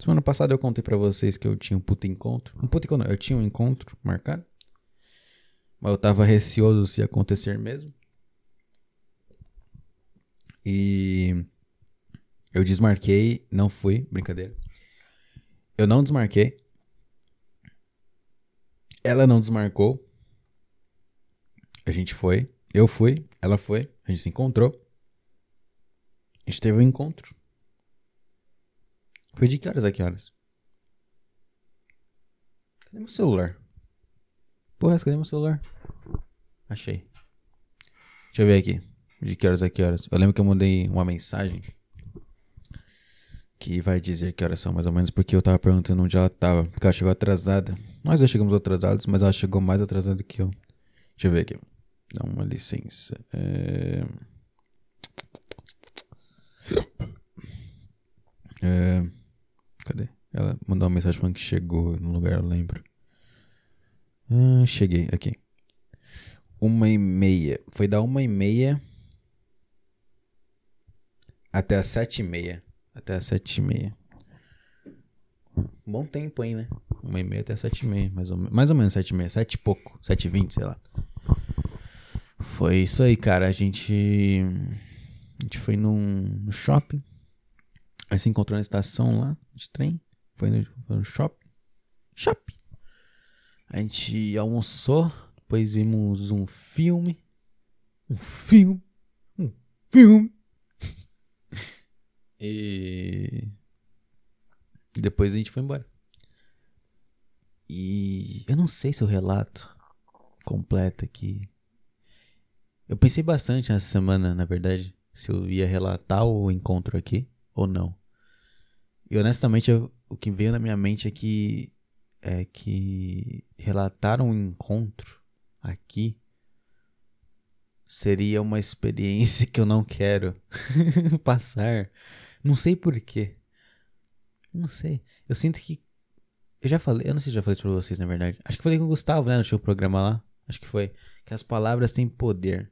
Semana passada eu contei para vocês que eu tinha um puto encontro. Um puto encontro, eu tinha um encontro marcado. Mas eu tava receoso se acontecer mesmo. E eu desmarquei, não fui, brincadeira. Eu não desmarquei. Ela não desmarcou. A gente foi. Eu fui, ela foi, a gente se encontrou. A gente teve um encontro. Foi de que horas a que horas? Cadê meu celular? Porra, cadê meu celular? Achei. Deixa eu ver aqui. De que horas a que horas? Eu lembro que eu mandei uma mensagem que vai dizer que horas são mais ou menos, porque eu tava perguntando onde ela tava, porque ela chegou atrasada. Nós já chegamos atrasados, mas ela chegou mais atrasada que eu. Deixa eu ver aqui. Dá uma licença. É... É... Cadê? Ela mandou uma mensagem falando que chegou no lugar, eu lembro. Ah, cheguei aqui. Uma e meia. Foi da uma e meia até as sete e meia. Até as sete e meia. Bom tempo aí, né? Uma e meia até sete e meia. Mais ou, mais ou menos sete e meia. Sete e pouco. Sete e vinte, sei lá. Foi isso aí, cara. A gente... A gente foi num, no shopping. Aí se encontrou na estação lá de trem. Foi no, foi no shopping. Shopping. A gente almoçou. Depois vimos um filme. Um filme. Um filme. E. Depois a gente foi embora. E eu não sei se o relato completo aqui. Eu pensei bastante nessa semana, na verdade, se eu ia relatar o encontro aqui ou não. E honestamente, eu, o que veio na minha mente é que é que relatar um encontro aqui seria uma experiência *laughs* que eu não quero *laughs* passar. Não sei porquê. Não sei. Eu sinto que. Eu já falei, eu não sei se já falei isso pra vocês, na verdade. Acho que falei com o Gustavo, né, no seu programa lá. Acho que foi. Que as palavras têm poder.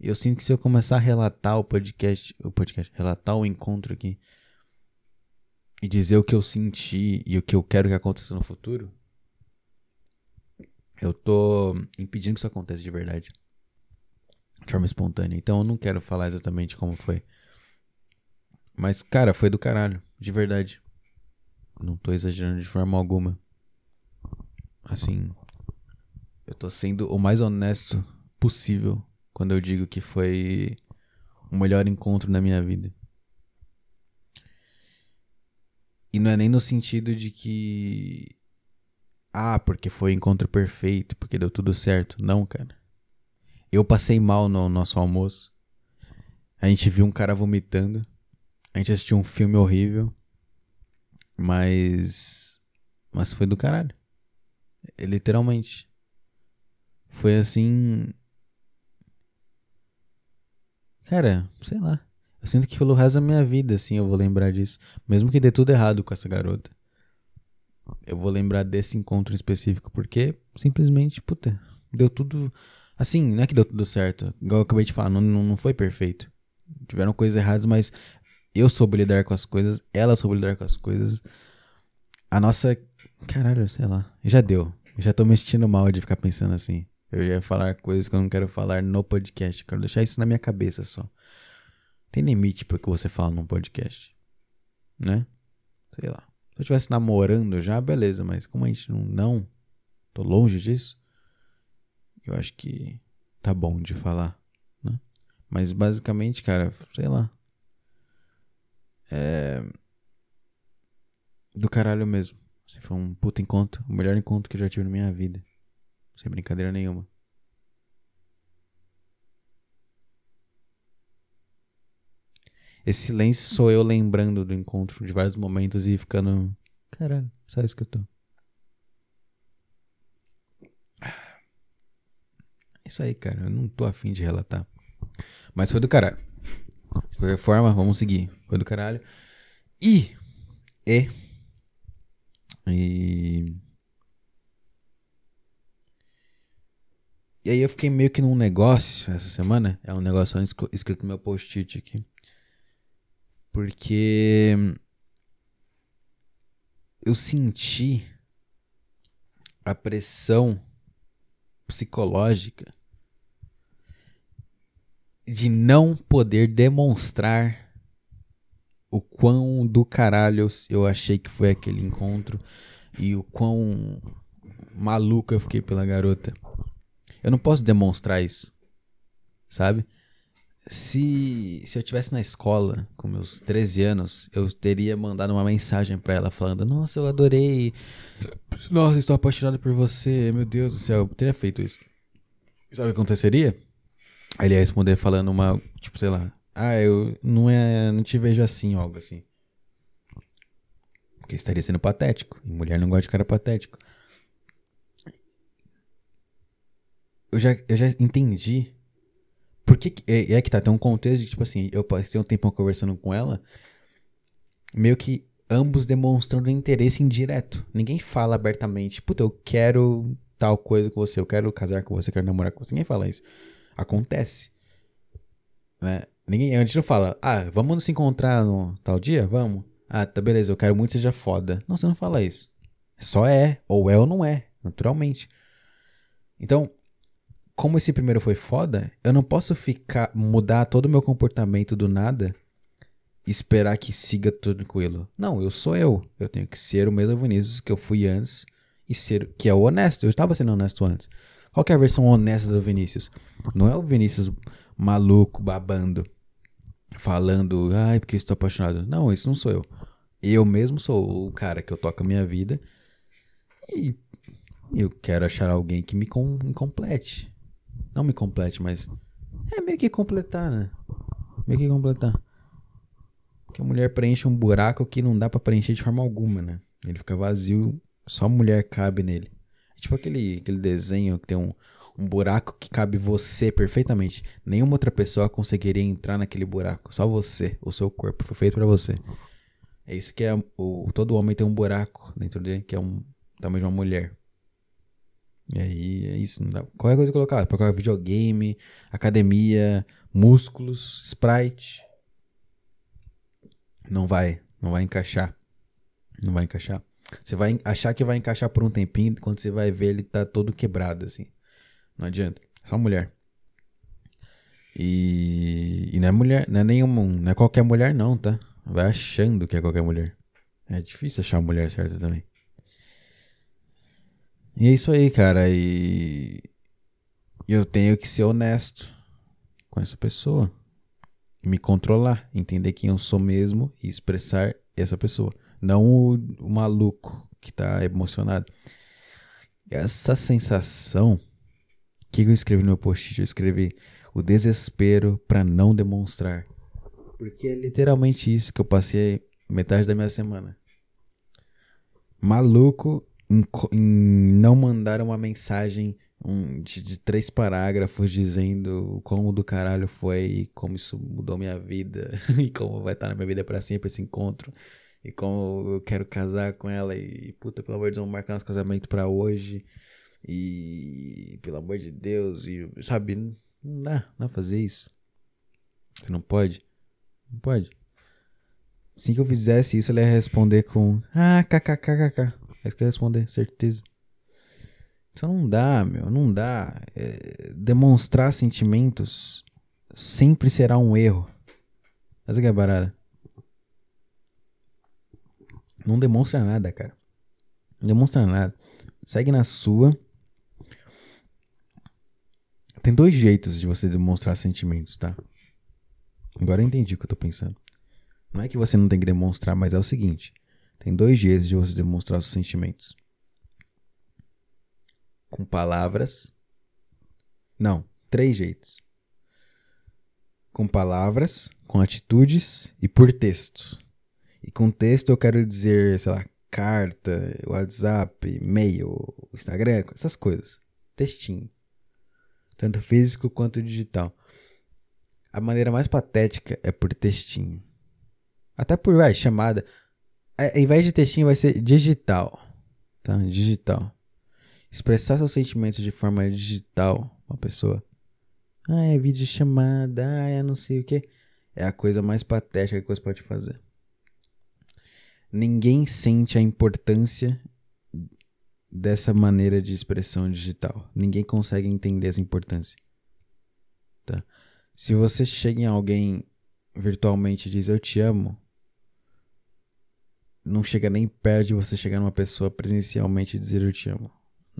Eu sinto que se eu começar a relatar o podcast, o podcast, relatar o encontro aqui, e dizer o que eu senti e o que eu quero que aconteça no futuro, eu tô impedindo que isso aconteça de verdade. De forma espontânea. Então eu não quero falar exatamente como foi. Mas, cara, foi do caralho. De verdade. Não tô exagerando de forma alguma. Assim. Eu tô sendo o mais honesto possível quando eu digo que foi o melhor encontro na minha vida. E não é nem no sentido de que. Ah, porque foi encontro perfeito, porque deu tudo certo. Não, cara. Eu passei mal no nosso almoço. A gente viu um cara vomitando. A gente assistiu um filme horrível. Mas. Mas foi do caralho. Literalmente. Foi assim. Cara, sei lá. Eu sinto que pelo resto da minha vida, assim, eu vou lembrar disso. Mesmo que dê tudo errado com essa garota. Eu vou lembrar desse encontro específico, porque simplesmente, puta, deu tudo. Assim, não é que deu tudo certo. Igual eu acabei de falar, não, não foi perfeito. Tiveram coisas erradas, mas eu soube lidar com as coisas, ela soube lidar com as coisas. A nossa. Caralho, sei lá. Já deu. já tô me sentindo mal de ficar pensando assim. Eu ia falar coisas que eu não quero falar no podcast. Quero deixar isso na minha cabeça só. Tem limite para o que você fala num podcast, né? Sei lá. Se eu estivesse namorando já, beleza, mas como a gente não, não, tô longe disso, eu acho que tá bom de falar, né? Mas basicamente, cara, sei lá. É. Do caralho mesmo. Assim, foi um puto encontro. O melhor encontro que eu já tive na minha vida. Sem brincadeira nenhuma. Esse silêncio sou eu lembrando do encontro de vários momentos e ficando. Caralho, só isso que eu tô. Isso aí, cara. Eu não tô afim de relatar. Mas foi do caralho. De qualquer forma, vamos seguir. Foi do caralho. E. E. E. Aí eu fiquei meio que num negócio essa semana. É um negócio escrito no meu post-it aqui. Porque eu senti a pressão psicológica de não poder demonstrar o quão do caralho eu achei que foi aquele encontro e o quão maluco eu fiquei pela garota. Eu não posso demonstrar isso, sabe? se, se eu tivesse na escola com meus 13 anos, eu teria mandado uma mensagem para ela falando: Nossa, eu adorei. Nossa, estou apaixonado por você. Meu Deus do céu, eu teria feito isso. Sabe o que aconteceria? Ele ia responder falando uma, tipo, sei lá, ah, eu não é, não te vejo assim, algo assim. Porque estaria sendo patético. E mulher não gosta de cara patético. Eu já, eu já entendi porque é, é que tá, tem um contexto de, tipo assim, eu passei um tempão conversando com ela, meio que ambos demonstrando interesse indireto. Ninguém fala abertamente, puta, eu quero tal coisa com você, eu quero casar com você, eu quero namorar com você. Ninguém fala isso. Acontece. Né? Ninguém, a gente não fala, ah, vamos nos encontrar no tal dia? Vamos. Ah, tá beleza, eu quero muito que seja foda. Não, você não fala isso. Só é, ou é ou não é, naturalmente. Então, como esse primeiro foi foda, eu não posso ficar mudar todo o meu comportamento do nada e esperar que siga tranquilo. Não, eu sou eu. Eu tenho que ser o mesmo Vinícius que eu fui antes e ser que é o honesto. Eu estava sendo honesto antes. Qual é a versão honesta do Vinícius? Não é o Vinícius maluco, babando, falando, ai, porque estou apaixonado. Não, isso não sou eu. Eu mesmo sou o cara que eu toco a minha vida e eu quero achar alguém que me, com, me complete. Não me complete, mas. É meio que completar, né? Meio que completar. Que a mulher preenche um buraco que não dá para preencher de forma alguma, né? Ele fica vazio, só a mulher cabe nele. É tipo aquele, aquele desenho que tem um, um buraco que cabe você perfeitamente. Nenhuma outra pessoa conseguiria entrar naquele buraco. Só você, o seu corpo foi feito para você. É isso que é o todo homem tem um buraco dentro dele que é um tamanho de uma mulher. E aí é isso, não dá. Qualquer coisa colocar, para colocar videogame, academia, músculos, sprite. Não vai, não vai encaixar. Não vai encaixar. Você vai achar que vai encaixar por um tempinho, quando você vai ver ele tá todo quebrado assim. Não adianta. Só mulher. E, e não é mulher, não é nenhuma, não é qualquer mulher não, tá? Vai achando que é qualquer mulher. É difícil achar a mulher certa também. E é isso aí, cara. E eu tenho que ser honesto com essa pessoa. Me controlar, entender quem eu sou mesmo e expressar essa pessoa. Não o, o maluco que tá emocionado. Essa sensação. O que eu escrevi no meu post? Eu escrevi o desespero para não demonstrar. Porque é literalmente isso que eu passei metade da minha semana. Maluco em, em não mandar uma mensagem um, de, de, três parágrafos dizendo como do caralho foi e como isso mudou minha vida *laughs* e como vai estar na minha vida para sempre esse encontro e como eu quero casar com ela e puta, pelo amor de Deus, vamos marcar nosso casamento para hoje e pelo amor de Deus e sabe, não dá, não dá fazer isso. Você não pode? Não pode. Assim que eu fizesse isso, ela ia responder com ah, kkkk. É isso que eu ia responder, certeza. Então não dá, meu, não dá. É, demonstrar sentimentos sempre será um erro. Essa que é a barata. Não demonstra nada, cara. Não demonstra nada. Segue na sua. Tem dois jeitos de você demonstrar sentimentos, tá? Agora eu entendi o que eu tô pensando. Não é que você não tem que demonstrar, mas é o seguinte. Tem dois jeitos de você demonstrar os sentimentos: com palavras. Não, três jeitos: com palavras, com atitudes e por texto. E com texto eu quero dizer, sei lá, carta, WhatsApp, e-mail, Instagram, essas coisas. Textinho. Tanto físico quanto digital. A maneira mais patética é por textinho. Até por vai, chamada ao invés de textinho, vai ser digital. Tá? Digital. Expressar seus sentimentos de forma digital. Uma pessoa. Ah, é vídeo chamada. Ah, é não sei o que. É a coisa mais patética que você pode fazer. Ninguém sente a importância dessa maneira de expressão digital. Ninguém consegue entender essa importância. Tá? Se você chega em alguém virtualmente e diz eu te amo, não chega nem perto de você chegar numa pessoa presencialmente e dizer eu te amo.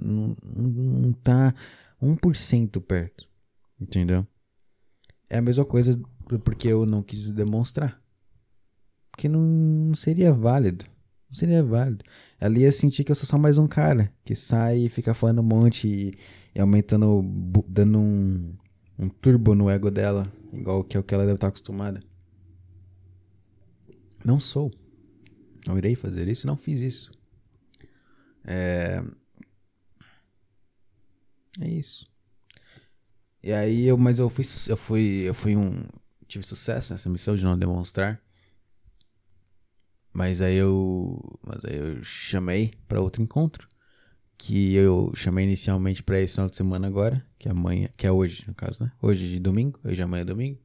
Não, não, não tá 1% perto. Entendeu? É a mesma coisa porque eu não quis demonstrar. Porque não seria válido. Não seria válido. Ela ia sentir que eu sou só mais um cara que sai e fica falando um monte e, e aumentando, dando um, um turbo no ego dela, igual que é o que ela deve estar acostumada. Não sou. Não irei fazer isso, não fiz isso. É, é isso. E aí eu, mas eu fui, eu fui, eu fui um, tive sucesso nessa missão de não demonstrar. Mas aí eu, mas aí eu chamei para outro encontro, que eu chamei inicialmente pra esse final de semana agora, que é amanhã, que é hoje, no caso, né? Hoje de domingo, hoje amanhã é domingo.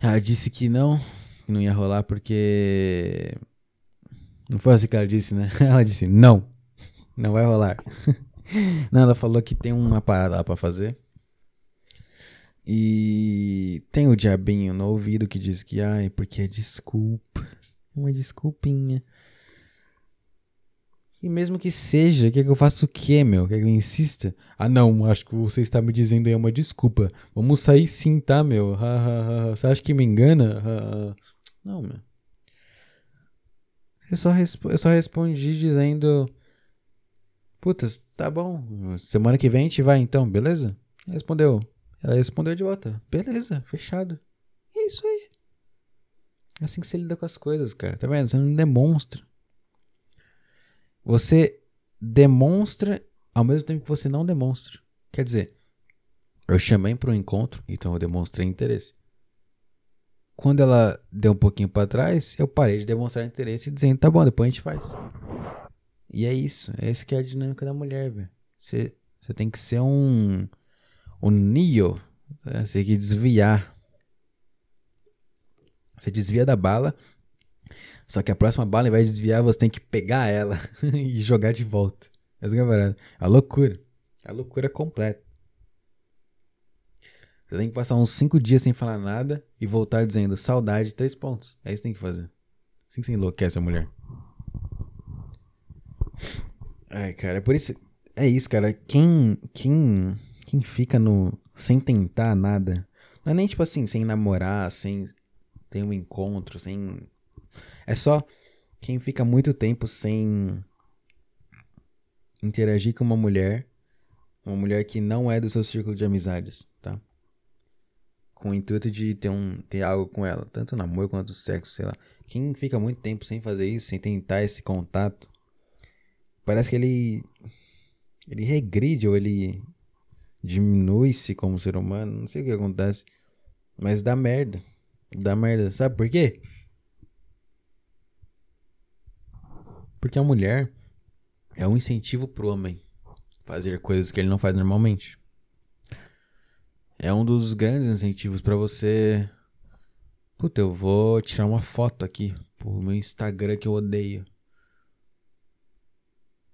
Ela disse que não, que não ia rolar porque. Não foi assim que ela disse, né? *laughs* Ela disse não, não vai rolar. *laughs* não, ela falou que tem uma parada lá pra fazer. E tem o diabinho no ouvido que diz que, ai, porque é desculpa. Uma desculpinha. E mesmo que seja, quer que eu faça o quê, meu? Quer que eu insista? Ah, não, acho que você está me dizendo aí uma desculpa. Vamos sair sim, tá, meu? Você acha que me engana? Não, meu. Eu só, eu só respondi dizendo: Putz, tá bom. Semana que vem a gente vai então, beleza? Respondeu. Ela respondeu de volta: Beleza, fechado. É isso aí. É assim que você lida com as coisas, cara. Tá vendo? Você não demonstra. Você demonstra ao mesmo tempo que você não demonstra. Quer dizer, eu chamei para um encontro, então eu demonstrei interesse. Quando ela deu um pouquinho para trás, eu parei de demonstrar interesse dizendo, tá bom, depois a gente faz. E é isso. É esse que é a dinâmica da mulher, velho. Você, você tem que ser um. Um Neo. Né? Você tem que desviar. Você desvia da bala só que a próxima bala, vai desviar, você tem que pegar ela *laughs* e jogar de volta. Essa é a. A loucura. A loucura completa. Você tem que passar uns 5 dias sem falar nada e voltar dizendo saudade, três pontos. É isso que tem que fazer. Assim que você enlouquece a mulher. Ai, cara, é por isso. É isso, cara. Quem. Quem. Quem fica no. Sem tentar nada. Não é nem tipo assim, sem namorar, sem ter um encontro, sem é só quem fica muito tempo sem interagir com uma mulher, uma mulher que não é do seu círculo de amizades, tá? Com o intuito de ter, um, ter algo com ela, tanto namoro quanto sexo, sei lá. Quem fica muito tempo sem fazer isso, sem tentar esse contato, parece que ele. Ele regride ou ele diminui-se como ser humano, não sei o que acontece, mas dá merda. Dá merda. Sabe por quê? Porque a mulher é um incentivo pro homem fazer coisas que ele não faz normalmente. É um dos grandes incentivos para você. Puta, eu vou tirar uma foto aqui pro meu Instagram que eu odeio.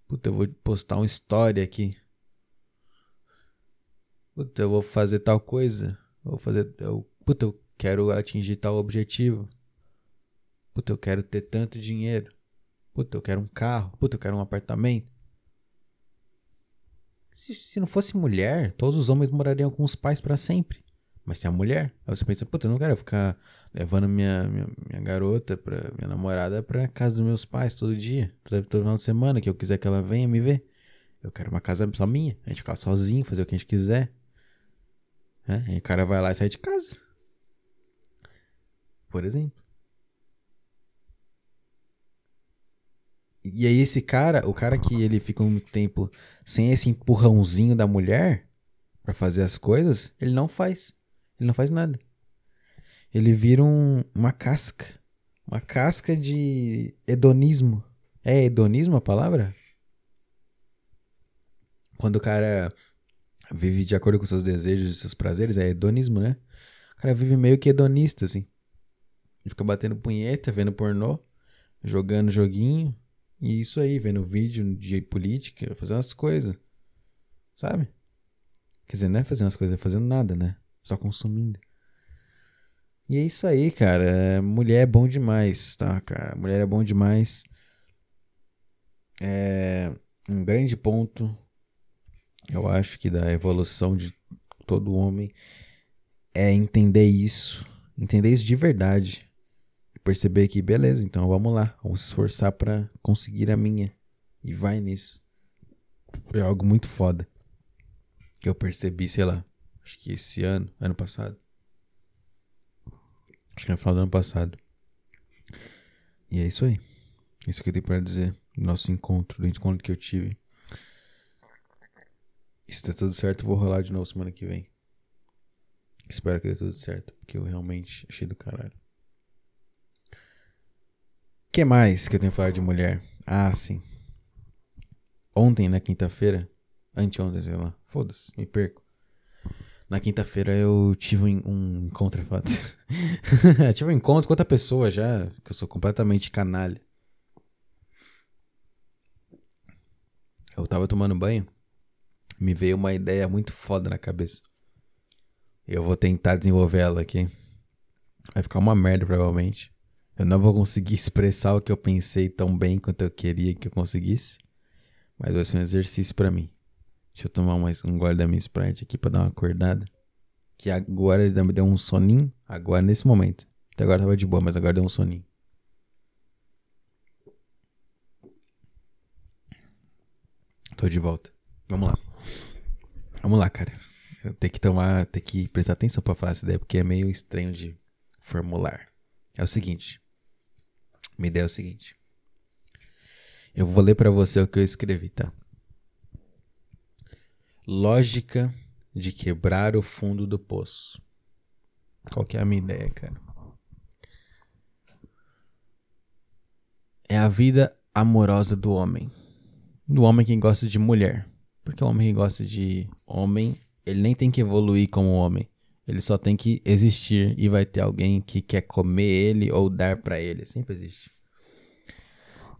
Puta, eu vou postar uma história aqui. Puta, eu vou fazer tal coisa. Vou fazer. Puta, eu quero atingir tal objetivo. Puta, eu quero ter tanto dinheiro. Puta, eu quero um carro. Puta, eu quero um apartamento. Se, se não fosse mulher, todos os homens morariam com os pais para sempre. Mas se é mulher, aí você pensa, puta, eu não quero ficar levando minha, minha, minha garota, pra, minha namorada pra casa dos meus pais todo dia, todo, todo final de semana, que eu quiser que ela venha me ver. Eu quero uma casa só minha, a gente ficar sozinho, fazer o que a gente quiser. É, aí o cara vai lá e sai de casa. Por exemplo. E aí esse cara, o cara que ele fica um tempo sem esse empurrãozinho da mulher para fazer as coisas, ele não faz. Ele não faz nada. Ele vira um, uma casca. Uma casca de hedonismo. É hedonismo a palavra? Quando o cara vive de acordo com seus desejos e seus prazeres, é hedonismo, né? O cara vive meio que hedonista, assim. Fica batendo punheta, vendo pornô, jogando joguinho, e isso aí, vendo vídeo de política, fazendo as coisas. Sabe? Quer dizer, não é fazendo as coisas, é fazendo nada, né? Só consumindo. E é isso aí, cara. Mulher é bom demais, tá, cara? Mulher é bom demais. É um grande ponto, eu acho que da evolução de todo homem é entender isso, entender isso de verdade perceber que, beleza, então vamos lá, vamos se esforçar para conseguir a minha. E vai nisso. É algo muito foda. Que eu percebi, sei lá, acho que esse ano, ano passado. Acho que no final do ano passado. E é isso aí. Isso que eu tenho pra dizer. Nosso encontro, do encontro que eu tive. E se tá tudo certo, eu vou rolar de novo semana que vem. Espero que dê tudo certo, porque eu realmente achei do caralho que mais que eu tenho que falar de mulher? Ah, sim. Ontem, na quinta-feira, anteontem, sei lá, foda-se, me perco. Na quinta-feira eu tive um, um encontro, *laughs* fato. tive um encontro com outra pessoa já, que eu sou completamente canalha. Eu tava tomando banho, me veio uma ideia muito foda na cabeça. Eu vou tentar desenvolver ela aqui. Vai ficar uma merda, provavelmente. Eu não vou conseguir *laughs* expressar o que eu pensei tão bem quanto eu queria que eu conseguisse. Mas vai ser um exercício para mim. Deixa eu tomar mais um gole da minha Sprite aqui pra dar uma acordada. Que agora ele me deu um soninho. Agora, nesse momento. Até agora tava de boa, mas agora deu um soninho. Tô de volta. Vamos lá. Vamos lá, cara. Eu tenho que tomar, tenho que prestar atenção para falar essa ideia, porque é meio estranho de formular. É o seguinte. Minha ideia é o seguinte. Eu vou ler para você o que eu escrevi, tá? Lógica de quebrar o fundo do poço. Qual que é a minha ideia, cara? É a vida amorosa do homem do homem que gosta de mulher. Porque o homem que gosta de homem, ele nem tem que evoluir como homem. Ele só tem que existir e vai ter alguém que quer comer ele ou dar para ele. Sempre existe.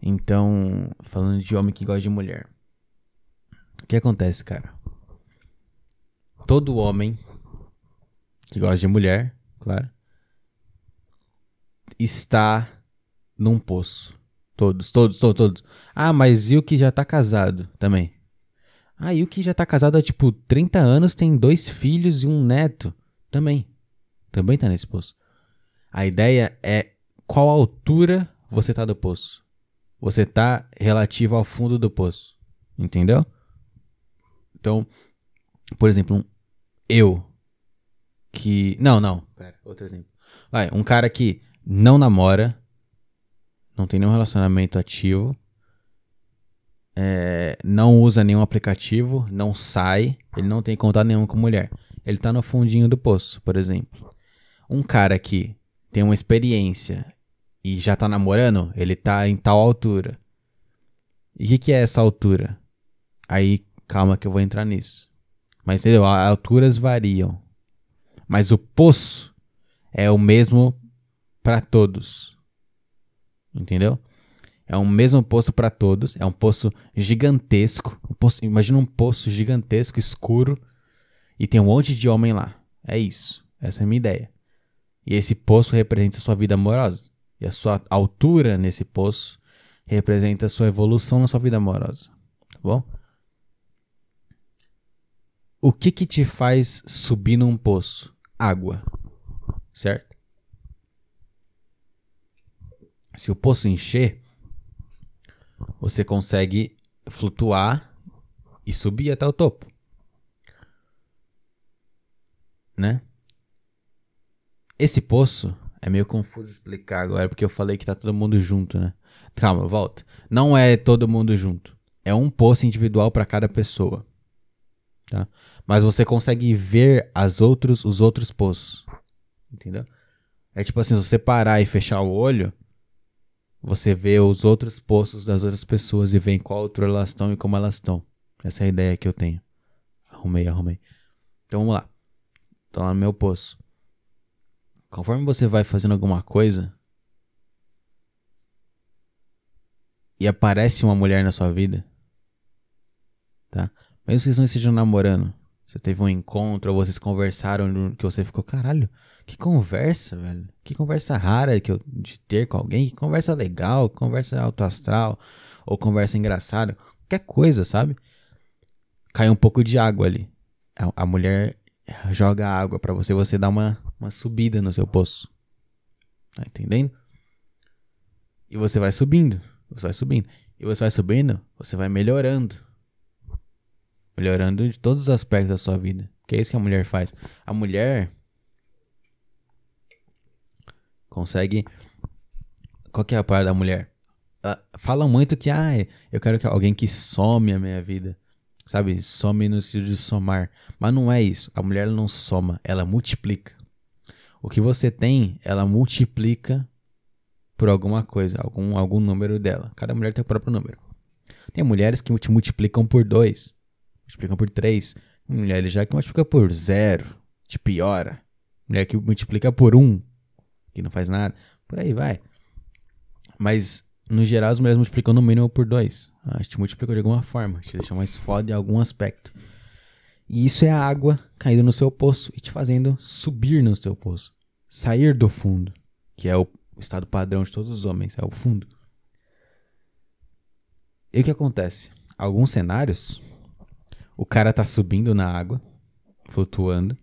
Então, falando de homem que gosta de mulher. O que acontece, cara? Todo homem que gosta de mulher, claro, está num poço. Todos, todos, todos, todos. Ah, mas e o que já tá casado também? Ah, e o que já tá casado há tipo 30 anos, tem dois filhos e um neto também. Também tá nesse poço. A ideia é qual altura você tá do poço. Você tá relativo ao fundo do poço. Entendeu? Então, por exemplo, eu que. Não, não. Pera, outro exemplo. Vai, um cara que não namora, não tem nenhum relacionamento ativo, é, não usa nenhum aplicativo, não sai, ele não tem contato nenhum com mulher. Ele tá no fundinho do poço, por exemplo. Um cara que tem uma experiência e já tá namorando, ele tá em tal altura. E o que, que é essa altura? Aí, calma que eu vou entrar nisso. Mas entendeu? As alturas variam. Mas o poço é o mesmo para todos. Entendeu? É o mesmo poço para todos. É um poço gigantesco. Um poço, imagina um poço gigantesco, escuro. E tem um monte de homem lá. É isso. Essa é a minha ideia. E esse poço representa a sua vida amorosa. E a sua altura nesse poço representa a sua evolução na sua vida amorosa. Tá bom? O que que te faz subir num poço? Água. Certo? Se o poço encher, você consegue flutuar e subir até o topo. Né? Esse poço é meio confuso explicar agora, porque eu falei que tá todo mundo junto, né? Calma, volta. Não é todo mundo junto. É um poço individual para cada pessoa. Tá? Mas você consegue ver as outros, os outros poços. Entendeu? É tipo assim, se você parar e fechar o olho, você vê os outros poços das outras pessoas e vê em qual altura elas estão e como elas estão. Essa é a ideia que eu tenho. Arrumei, arrumei. Então vamos lá. Tô lá no meu poço. Conforme você vai fazendo alguma coisa e aparece uma mulher na sua vida, tá? Mesmo que vocês não estejam namorando, você teve um encontro, ou vocês conversaram que você ficou, caralho, que conversa, velho. Que conversa rara que eu, de ter com alguém. Que conversa legal, conversa alto astral, ou conversa engraçada. Qualquer coisa, sabe? Cai um pouco de água ali. A, a mulher joga água para você, você dá uma, uma subida no seu poço. Tá entendendo? E você vai subindo, você vai subindo. E você vai subindo, você vai melhorando melhorando de todos os aspectos da sua vida. Que é isso que a mulher faz. A mulher consegue. Qual que é a parte da mulher? Ela fala muito que, ah, eu quero que alguém que some a minha vida. Sabe? Some no sentido de somar. Mas não é isso. A mulher não soma, ela multiplica. O que você tem, ela multiplica por alguma coisa, algum, algum número dela. Cada mulher tem o próprio número. Tem mulheres que te multiplicam por dois, multiplicam por três. Mulheres já que multiplicam por zero, te piora. Mulher que multiplica por um, que não faz nada. Por aí vai. Mas, no geral, as mulheres multiplicam no mínimo por dois. A gente multiplica de alguma forma, te deixa mais foda em algum aspecto. E isso é a água caindo no seu poço e te fazendo subir no seu poço. Sair do fundo, que é o estado padrão de todos os homens, é o fundo. E o que acontece? Alguns cenários, o cara tá subindo na água, flutuando,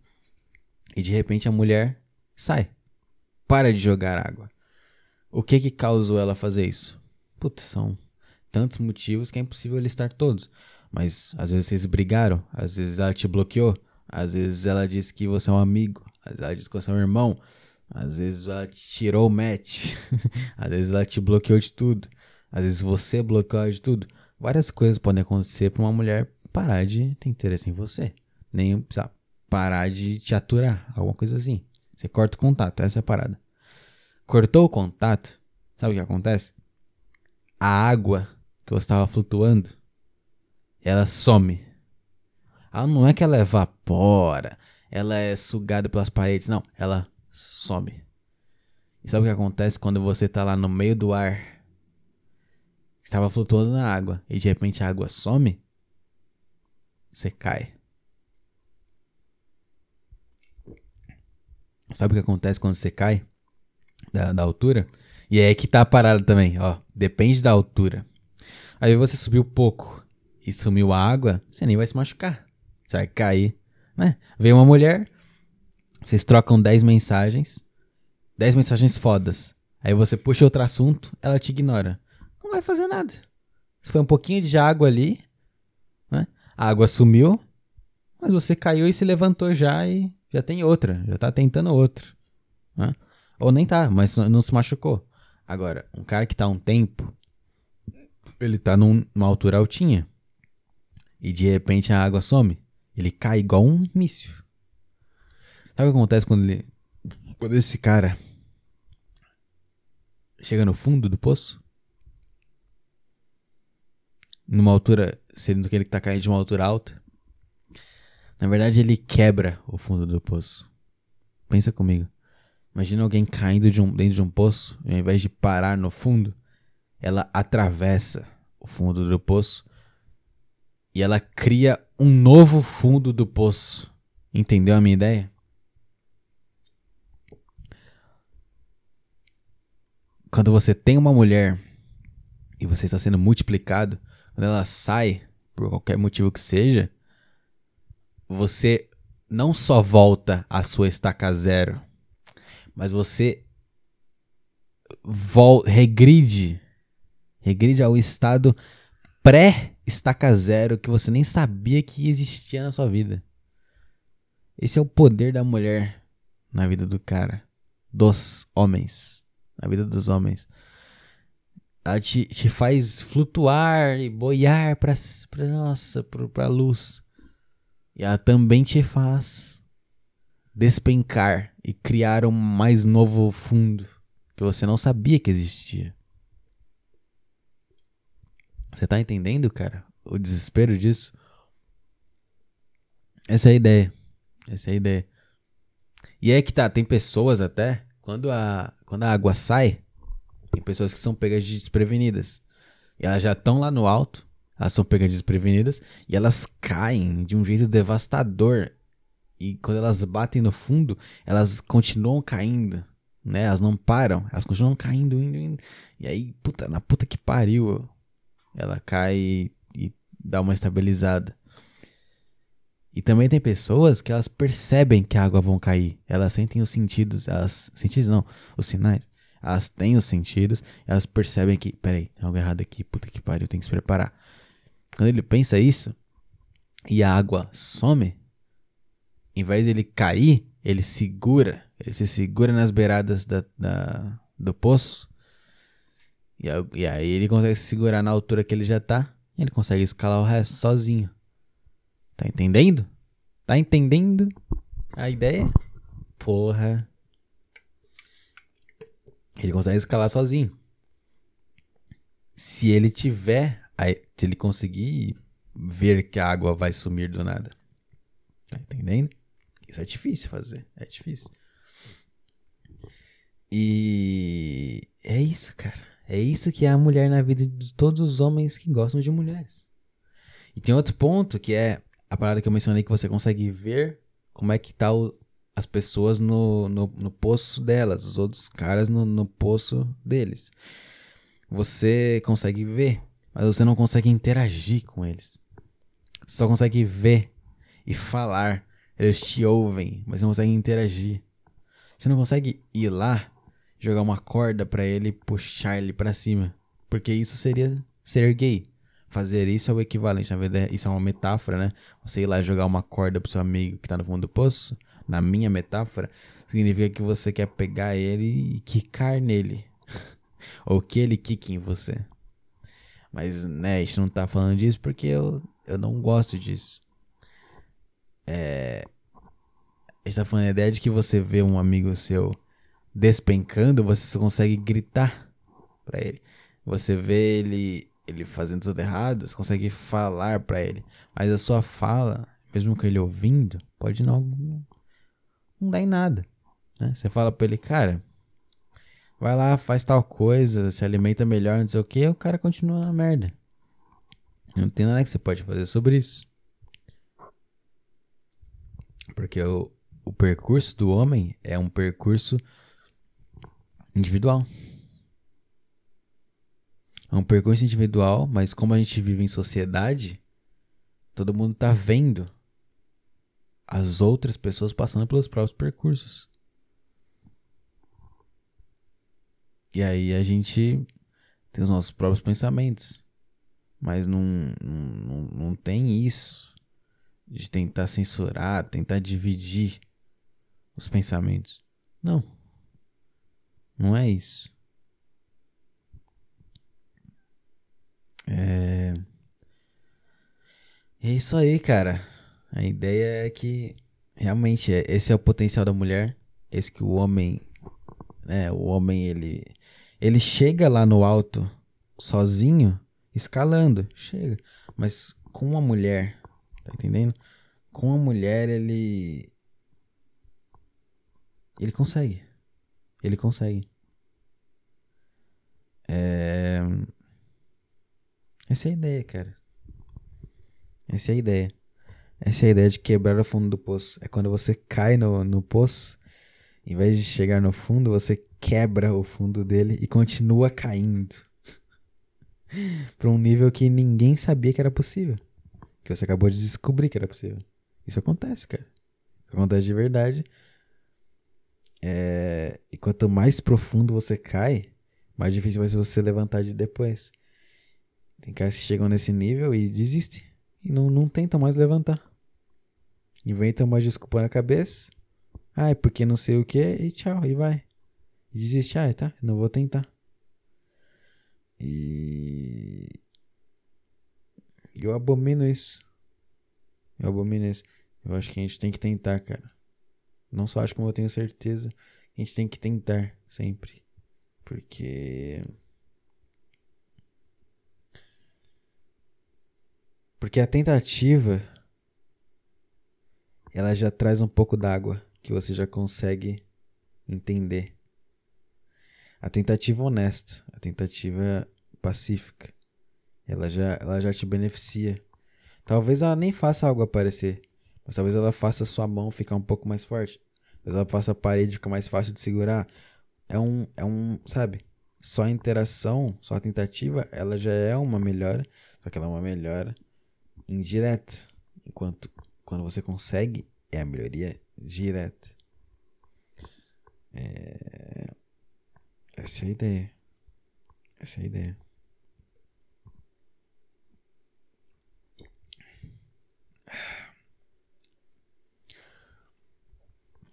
e de repente a mulher sai. Para de jogar água. O que que causou ela fazer isso? Putz, são tantos motivos que é impossível listar todos. Mas às vezes vocês brigaram, às vezes ela te bloqueou, às vezes ela disse que você é um amigo, às vezes ela disse que você é um irmão, às vezes ela tirou o match, *laughs* às vezes ela te bloqueou de tudo, às vezes você bloqueou de tudo. Várias coisas podem acontecer para uma mulher parar de ter interesse em você. Nem sabe, parar de te aturar, alguma coisa assim. Você corta o contato, essa é a parada. Cortou o contato, sabe o que acontece? A água que você estava flutuando, ela some. Ela não é que ela evapora, ela é sugada pelas paredes, não, ela some. E sabe o que acontece quando você está lá no meio do ar? Estava flutuando na água e de repente a água some? Você cai. Sabe o que acontece quando você cai da, da altura? E é que tá a parada também, ó. Depende da altura. Aí você subiu pouco e sumiu a água, você nem vai se machucar. Você vai cair, né? Veio uma mulher, vocês trocam 10 mensagens, 10 mensagens fodas. Aí você puxa outro assunto, ela te ignora. Não vai fazer nada. Foi um pouquinho de água ali, né? A água sumiu, mas você caiu e se levantou já e já tem outra, já tá tentando outra. Né? Ou nem tá, mas não se machucou. Agora, um cara que tá um tempo, ele tá num, numa altura altinha. E de repente a água some. Ele cai igual um míssil. Sabe o que acontece quando ele. Quando esse cara chega no fundo do poço? Numa altura. Sendo que ele tá caindo de uma altura alta. Na verdade, ele quebra o fundo do poço. Pensa comigo. Imagina alguém caindo de um, dentro de um poço, e ao invés de parar no fundo, ela atravessa o fundo do poço e ela cria um novo fundo do poço. Entendeu a minha ideia? Quando você tem uma mulher e você está sendo multiplicado, quando ela sai, por qualquer motivo que seja, você não só volta à sua estaca zero, mas você vol regride, regride ao estado pré-estaca zero que você nem sabia que existia na sua vida. Esse é o poder da mulher na vida do cara, dos homens, na vida dos homens. Ela te, te faz flutuar e boiar pra nossa, pra, pra luz. E ela também te faz despencar e criar um mais novo fundo que você não sabia que existia. Você tá entendendo, cara? O desespero disso? Essa é a ideia. Essa é a ideia. E é que tá, tem pessoas até, quando a, quando a água sai, tem pessoas que são pegas de desprevenidas. E elas já estão lá no alto, elas são pegas desprevenidas e elas caem de um jeito devastador. E quando elas batem no fundo, elas continuam caindo, né? Elas não param, elas continuam caindo, indo, indo. E aí, puta, na puta que pariu, ela cai e, e dá uma estabilizada. E também tem pessoas que elas percebem que a água vão cair. Elas sentem os sentidos, elas sentidos não, os sinais. Elas têm os sentidos, elas percebem que, peraí, tem algo errado aqui, puta que pariu, tem que se preparar. Quando ele pensa isso e a água some, em vez ele cair, ele segura, ele se segura nas beiradas da, da do poço. E, e aí ele consegue se segurar na altura que ele já tá. E ele consegue escalar o resto sozinho. Tá entendendo? Tá entendendo a ideia? Porra. Ele consegue escalar sozinho. Se ele tiver se ele conseguir ver que a água vai sumir do nada. Tá entendendo? Isso é difícil fazer. É difícil. E é isso, cara. É isso que é a mulher na vida de todos os homens que gostam de mulheres. E tem outro ponto que é a parada que eu mencionei que você consegue ver como é que tá o, as pessoas no, no, no, poço delas, os outros caras no, no poço deles. Você consegue ver, mas você não consegue interagir com eles. Você só consegue ver e falar. Eles te ouvem, mas não conseguem interagir. Você não consegue ir lá, jogar uma corda para ele e puxar ele para cima. Porque isso seria ser gay. Fazer isso é o equivalente, na verdade, isso é uma metáfora, né? Você ir lá jogar uma corda pro seu amigo que tá no fundo do poço, na minha metáfora, significa que você quer pegar ele e quicar nele. *laughs* Ou que ele quique em você. Mas, né, a gente não tá falando disso porque eu, eu não gosto disso. É. A gente tá falando a ideia de que você vê um amigo seu despencando, você consegue gritar para ele. Você vê ele ele fazendo tudo errado, você consegue falar para ele. Mas a sua fala, mesmo com ele ouvindo, pode não, não dar em nada. Né? Você fala pra ele, cara, vai lá, faz tal coisa, se alimenta melhor, não sei o que, o cara continua na merda. Não tem nada que você pode fazer sobre isso. Porque o, o percurso do homem é um percurso individual. É um percurso individual, mas como a gente vive em sociedade, todo mundo tá vendo as outras pessoas passando pelos próprios percursos. E aí a gente tem os nossos próprios pensamentos. Mas não, não, não tem isso de tentar censurar, tentar dividir os pensamentos. Não. Não é isso. É... É isso aí, cara. A ideia é que realmente é, esse é o potencial da mulher, esse que o homem, né, o homem ele ele chega lá no alto sozinho, escalando, chega, mas com uma mulher, tá entendendo? Com a mulher ele ele consegue. Ele consegue. É... Essa é a ideia, cara. Essa é a ideia. Essa é a ideia de quebrar o fundo do poço. É quando você cai no, no poço, em vez de chegar no fundo, você quebra o fundo dele e continua caindo. *laughs* para um nível que ninguém sabia que era possível. Que você acabou de descobrir que era possível. Isso acontece, cara. Isso acontece de verdade. É... E quanto mais profundo você cai, mais difícil vai ser você levantar de depois. Tem caras que chegam nesse nível e desistem. E não, não tentam mais levantar. Inventam uma desculpa na cabeça. Ah, é porque não sei o que e tchau, e vai. E desiste, ah, tá, não vou tentar. E. Eu abomino isso. Eu abomino isso. Eu acho que a gente tem que tentar, cara. Não só acho como eu tenho certeza. A gente tem que tentar sempre. Porque. Porque a tentativa ela já traz um pouco d'água que você já consegue entender. A tentativa honesta, a tentativa pacífica, ela já, ela já te beneficia. Talvez ela nem faça algo aparecer, mas talvez ela faça sua mão ficar um pouco mais forte. Talvez ela faça a parede ficar mais fácil de segurar. É um, é um, sabe? Só a interação, só a tentativa, ela já é uma melhora, só que ela é uma melhora indireta. Enquanto quando você consegue, é a melhoria direta. É... Essa é a ideia. Essa é a ideia.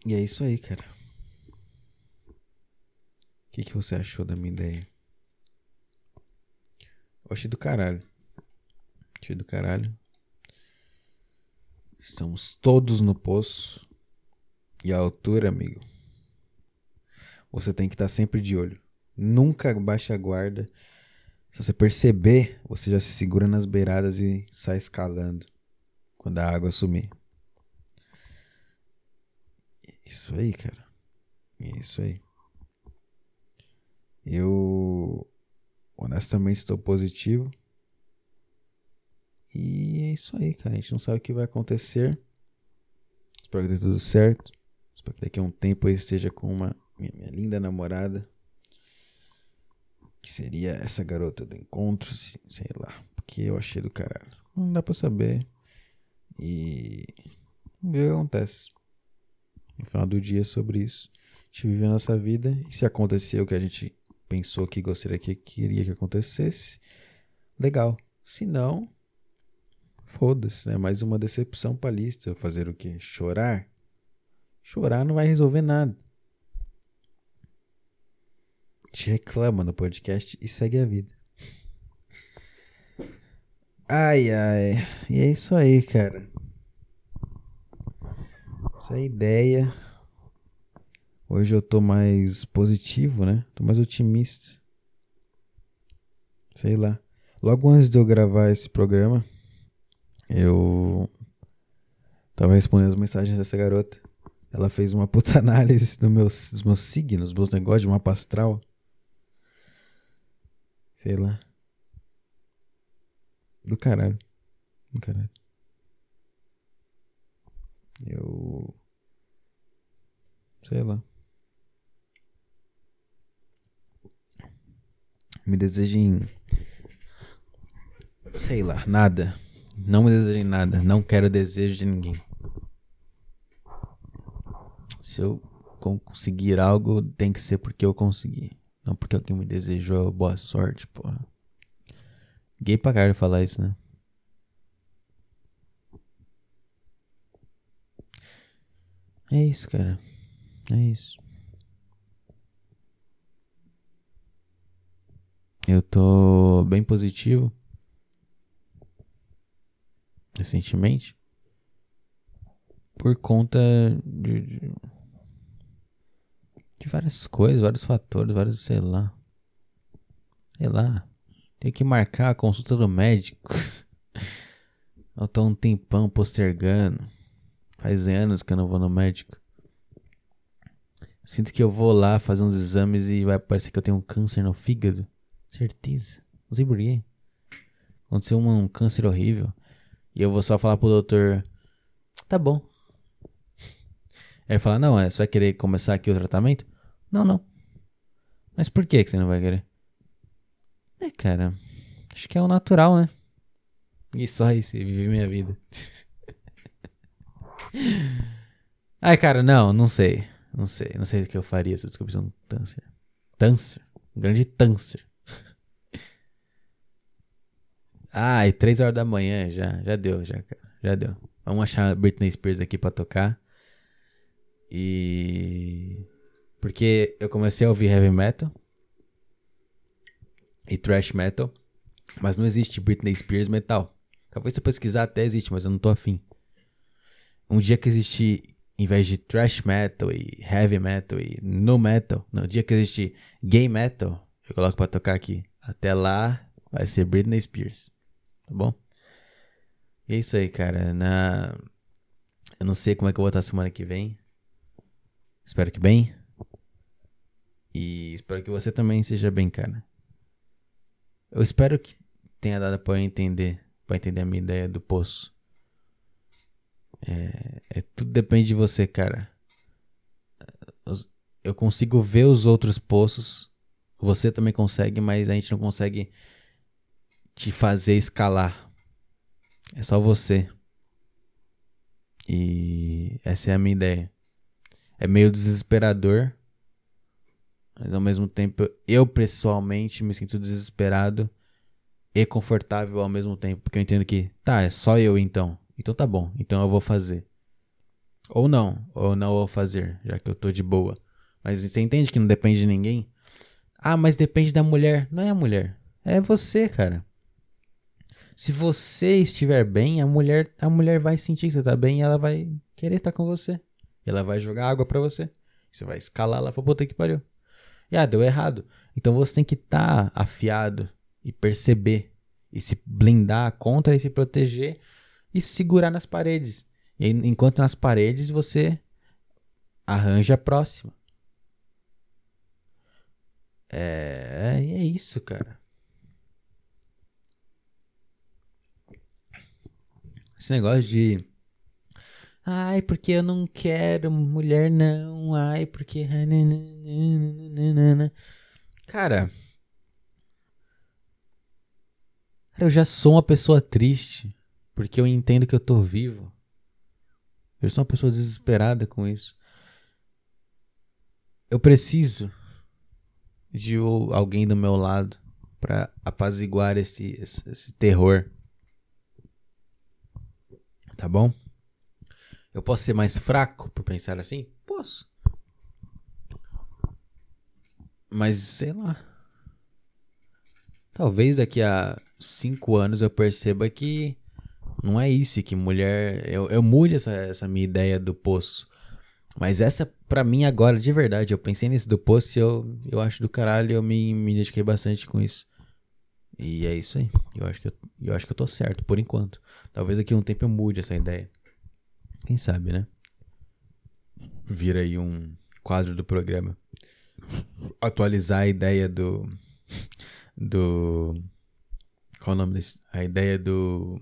E é isso aí, cara. O que, que você achou da minha ideia? Eu achei do caralho. Achei do caralho. Estamos todos no poço. E a altura, amigo. Você tem que estar sempre de olho. Nunca baixe a guarda. Se você perceber, você já se segura nas beiradas e sai escalando quando a água sumir. Isso aí, cara. Isso aí. Eu honestamente estou positivo. E é isso aí, cara. A gente não sabe o que vai acontecer. Espero que dê tudo certo. Espero que daqui a um tempo eu esteja com uma minha, minha linda namorada. Que seria essa garota do encontro, sei lá. Porque eu achei do caralho. Não dá pra saber. E ver o que acontece. No final do dia é sobre isso. A gente vive a nossa vida. E se acontecer o que a gente pensou que gostaria que queria que acontecesse, legal. Se não, foda-se, né? Mais uma decepção pra lista. Fazer o quê? Chorar? Chorar não vai resolver nada. Gente reclama no podcast e segue a vida. Ai, ai. E é isso aí, cara. Essa é a ideia. Hoje eu tô mais positivo, né? Tô mais otimista. Sei lá. Logo antes de eu gravar esse programa, eu tava respondendo as mensagens dessa garota. Ela fez uma puta *laughs* análise do meus, dos meus signos, dos meus negócios de mapa astral. Sei lá. Do caralho. Do caralho. Eu. Sei lá. Me desejem. Sei lá, nada. Não me desejem nada. Não quero desejo de ninguém. Se eu conseguir algo, tem que ser porque eu consegui. Não porque alguém me desejou boa sorte, porra. Gay pra caralho falar isso, né? É isso, cara. É isso. Eu tô bem positivo. Recentemente. Por conta de, de, de várias coisas, vários fatores, vários, sei lá. Sei lá. Tem que marcar a consulta do médico. *laughs* Eu tô um tempão postergando. Faz anos que eu não vou no médico. Sinto que eu vou lá fazer uns exames e vai parecer que eu tenho um câncer no fígado. Certeza. Não sei porquê. Aconteceu um, um câncer horrível. E eu vou só falar pro doutor. Tá bom. *laughs* Aí ele fala, não, é, você vai querer começar aqui o tratamento? Não, não. Mas por que, que você não vai querer? É, cara. Acho que é o natural, né? *laughs* E só isso, viver minha vida. *laughs* Ai, cara, não, não sei. Não sei. Não sei o que eu faria se eu descobrisse um câncer. Tâncer? Um grande tâncer. *laughs* Ai, três horas da manhã já. Já deu, já, cara. Já deu. Vamos achar Britney Spears aqui pra tocar. E. Porque eu comecei a ouvir heavy metal e thrash metal, mas não existe Britney Spears metal. Talvez se eu pesquisar até existe, mas eu não tô afim. Um dia que existir, em vez de thrash metal e heavy metal e no metal, no dia que existir gay metal, eu coloco pra tocar aqui. Até lá vai ser Britney Spears. Tá bom? E é isso aí, cara. Na... Eu não sei como é que eu vou estar semana que vem. Espero que bem. E espero que você também seja bem, cara. Eu espero que tenha dado para entender, para entender a minha ideia do poço. É, é, tudo depende de você, cara. Eu consigo ver os outros poços. Você também consegue, mas a gente não consegue te fazer escalar. É só você. E essa é a minha ideia. É meio desesperador mas ao mesmo tempo, eu pessoalmente me sinto desesperado e confortável ao mesmo tempo. Porque eu entendo que, tá, é só eu então. Então tá bom, então eu vou fazer. Ou não, ou não vou fazer, já que eu tô de boa. Mas você entende que não depende de ninguém? Ah, mas depende da mulher. Não é a mulher, é você, cara. Se você estiver bem, a mulher, a mulher vai sentir que você tá bem e ela vai querer estar com você. Ela vai jogar água para você. Você vai escalar lá pra botar que pariu. E ah, deu errado. Então você tem que estar tá afiado e perceber e se blindar contra e se proteger e segurar nas paredes. E enquanto nas paredes você arranja a próxima. É, é isso, cara. Esse negócio de Ai, porque eu não quero mulher não. Ai, porque *laughs* Cara, eu já sou uma pessoa triste porque eu entendo que eu tô vivo. Eu sou uma pessoa desesperada com isso. Eu preciso de alguém do meu lado para apaziguar esse, esse, esse terror. Tá bom? Eu posso ser mais fraco por pensar assim? Posso. Mas sei lá. Talvez daqui a cinco anos eu perceba que não é isso, que mulher. Eu, eu mude essa, essa minha ideia do poço. Mas essa, pra mim, agora, de verdade, eu pensei nisso do poço e eu, eu acho do caralho eu me, me dediquei bastante com isso. E é isso aí. Eu acho, que eu, eu acho que eu tô certo, por enquanto. Talvez daqui a um tempo eu mude essa ideia. Quem sabe, né? Vira aí um quadro do programa. Atualizar a ideia do. Do. Qual o nome desse? A ideia do.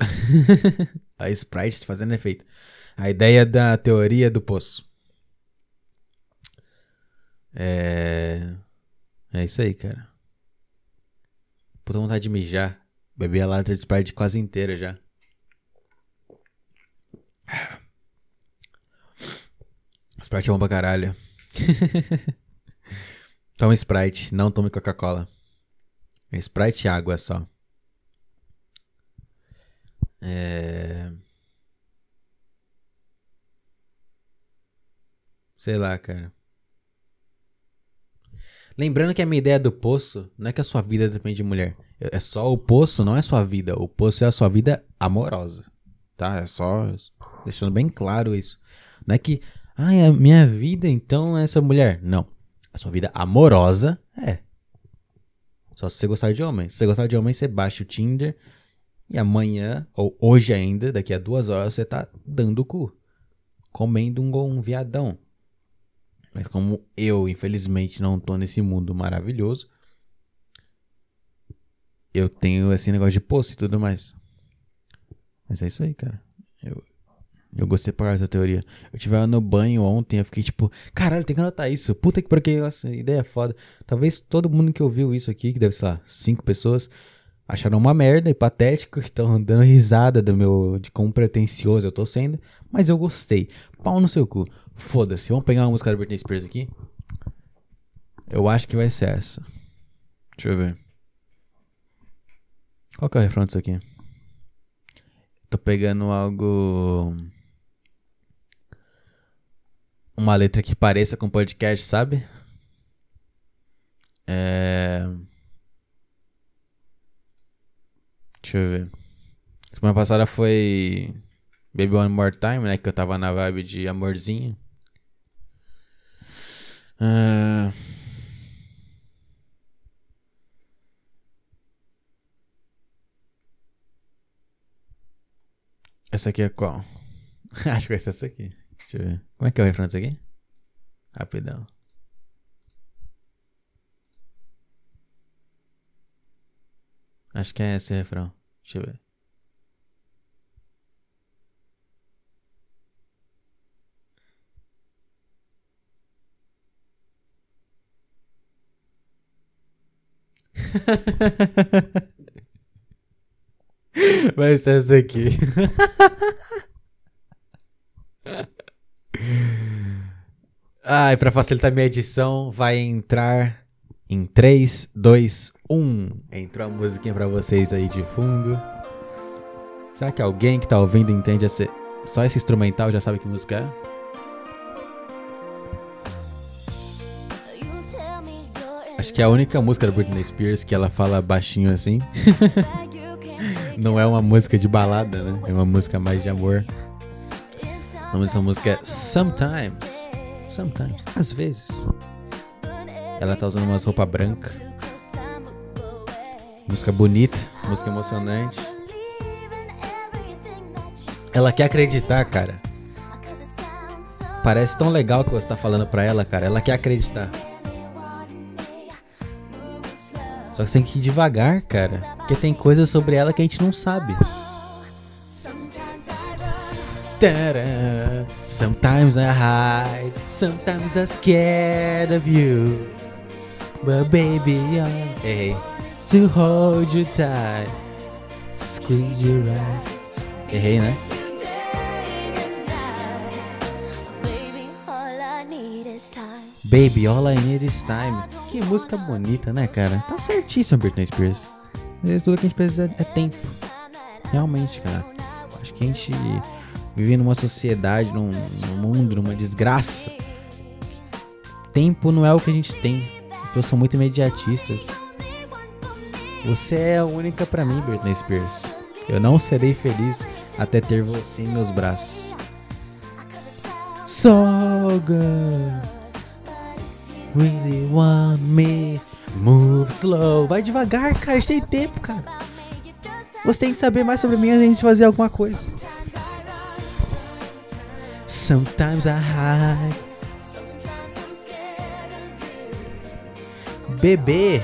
*laughs* a Sprite fazendo efeito. A ideia da teoria do poço. É. É isso aí, cara. Puta vontade de mijar. Bebi a lata de Sprite quase inteira já. Sprite é bom pra caralho. *laughs* tome Sprite, não tome Coca-Cola. É Sprite e água só. É... Sei lá, cara. Lembrando que a minha ideia do poço não é que a sua vida depende de mulher. É só o poço, não é sua vida. O poço é a sua vida amorosa. Tá? É só deixando bem claro isso. Não é que, ai, a minha vida então é essa mulher. Não. A sua vida amorosa é. Só se você gostar de homem. Se você gostar de homem, você baixa o Tinder e amanhã, ou hoje ainda, daqui a duas horas, você tá dando o cu. Comendo um, um viadão. Mas como eu, infelizmente, não tô nesse mundo maravilhoso, eu tenho esse negócio de poço e tudo mais. Mas é isso aí, cara. Eu, eu gostei pra essa teoria. Eu tive no banho ontem, eu fiquei tipo, caralho, tem que anotar isso. Puta que porque essa ideia é foda. Talvez todo mundo que ouviu isso aqui, que deve ser lá, cinco pessoas, acharam uma merda e patético, estão dando risada do meu de quão pretencioso eu tô sendo, mas eu gostei. Pau no seu cu. Foda-se. Vamos pegar uma música da Britney Spears aqui? Eu acho que vai ser essa. Deixa eu ver. Qual que é o refrão disso aqui? Tô pegando algo. Uma letra que pareça com podcast, sabe? É. Deixa eu ver. Semana passada foi Baby One More Time, né? Que eu tava na vibe de amorzinho. Uh... Essa aqui é qual? *laughs* Acho que vai ser essa aqui. Deixa eu ver. Como é que é o refrão disso aqui? Rapidão. Acho que é esse refrão. Deixa eu ver. *laughs* Vai ser essa aqui. *laughs* Ah, e pra facilitar minha edição, vai entrar em 3, 2, 1. Entrou a musiquinha pra vocês aí de fundo. Será que alguém que tá ouvindo entende esse, só esse instrumental já sabe que música é? Acho que é a única música da Britney Spears que ela fala baixinho assim. *laughs* Não é uma música de balada, né? É uma música mais de amor. O nome dessa música é Sometimes. Sometimes. Às vezes. Ela tá usando umas roupas brancas. Música bonita, música emocionante. Ela quer acreditar, cara. Parece tão legal que você tá falando pra ela, cara. Ela quer acreditar. Só que você tem que ir devagar, cara. Porque tem coisas sobre ela que a gente não sabe. Sometimes I hide, sometimes I'm scared of you. But baby, I errei. To hold you tight, squeeze you right. Errei, né? Baby, all I need is time. Que música bonita, né, cara? Tá certíssimo, Britney Spears. Mas tudo que a gente precisa é tempo. Realmente, cara. Acho que a gente vive numa sociedade, num, num mundo, numa desgraça. Tempo não é o que a gente tem. Pessoas são muito imediatistas. Você é a única para mim, Britney Spears. Eu não serei feliz até ter você em meus braços. So good. Really want me. Move slow. Vai devagar, cara. A gente tem tempo, cara. Você tem que saber mais sobre mim antes de fazer alguma coisa. Sometimes I hide. Bebê.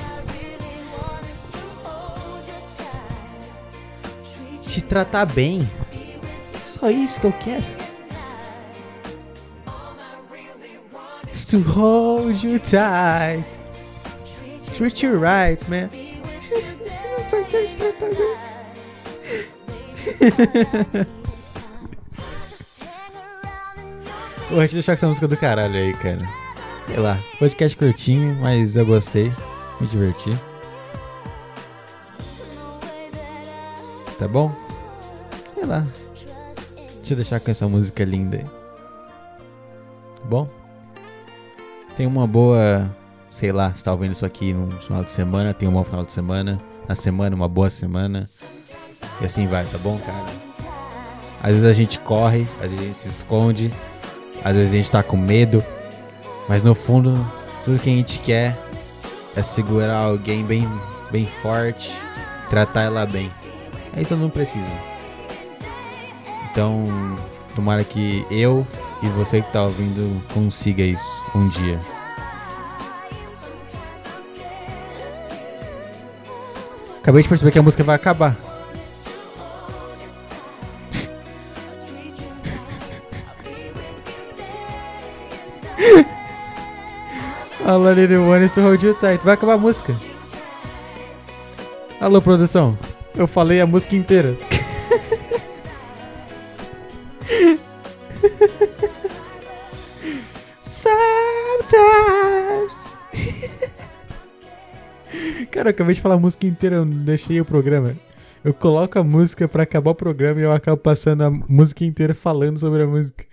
Te tratar bem. Só isso que eu quero. To hold you tight. Treat you right, man. *laughs* Só quero te tratar bem. A gente deixar com essa música do caralho aí, cara. Sei lá, podcast curtinho, mas eu gostei. Me diverti. Tá bom? Sei lá. Deixa eu deixar com essa música linda aí. Tá bom? Tem uma boa. Sei lá, você tá ouvindo isso aqui no final de semana, tem um bom final de semana. Na semana, uma boa semana. E assim vai, tá bom, cara? Às vezes a gente corre, às vezes a gente se esconde, às vezes a gente tá com medo, mas no fundo, tudo que a gente quer é segurar alguém bem, bem forte, tratar ela bem. Aí todo mundo precisa. Então, tomara que eu e você que tá ouvindo consiga isso um dia. Acabei de perceber que a música vai acabar. All I need one to hold you tight. Vai acabar a música. Alô, produção. Eu falei a música inteira. *laughs* Sometimes. Cara, eu acabei de falar a música inteira, eu deixei o programa. Eu coloco a música pra acabar o programa e eu acabo passando a música inteira falando sobre a música.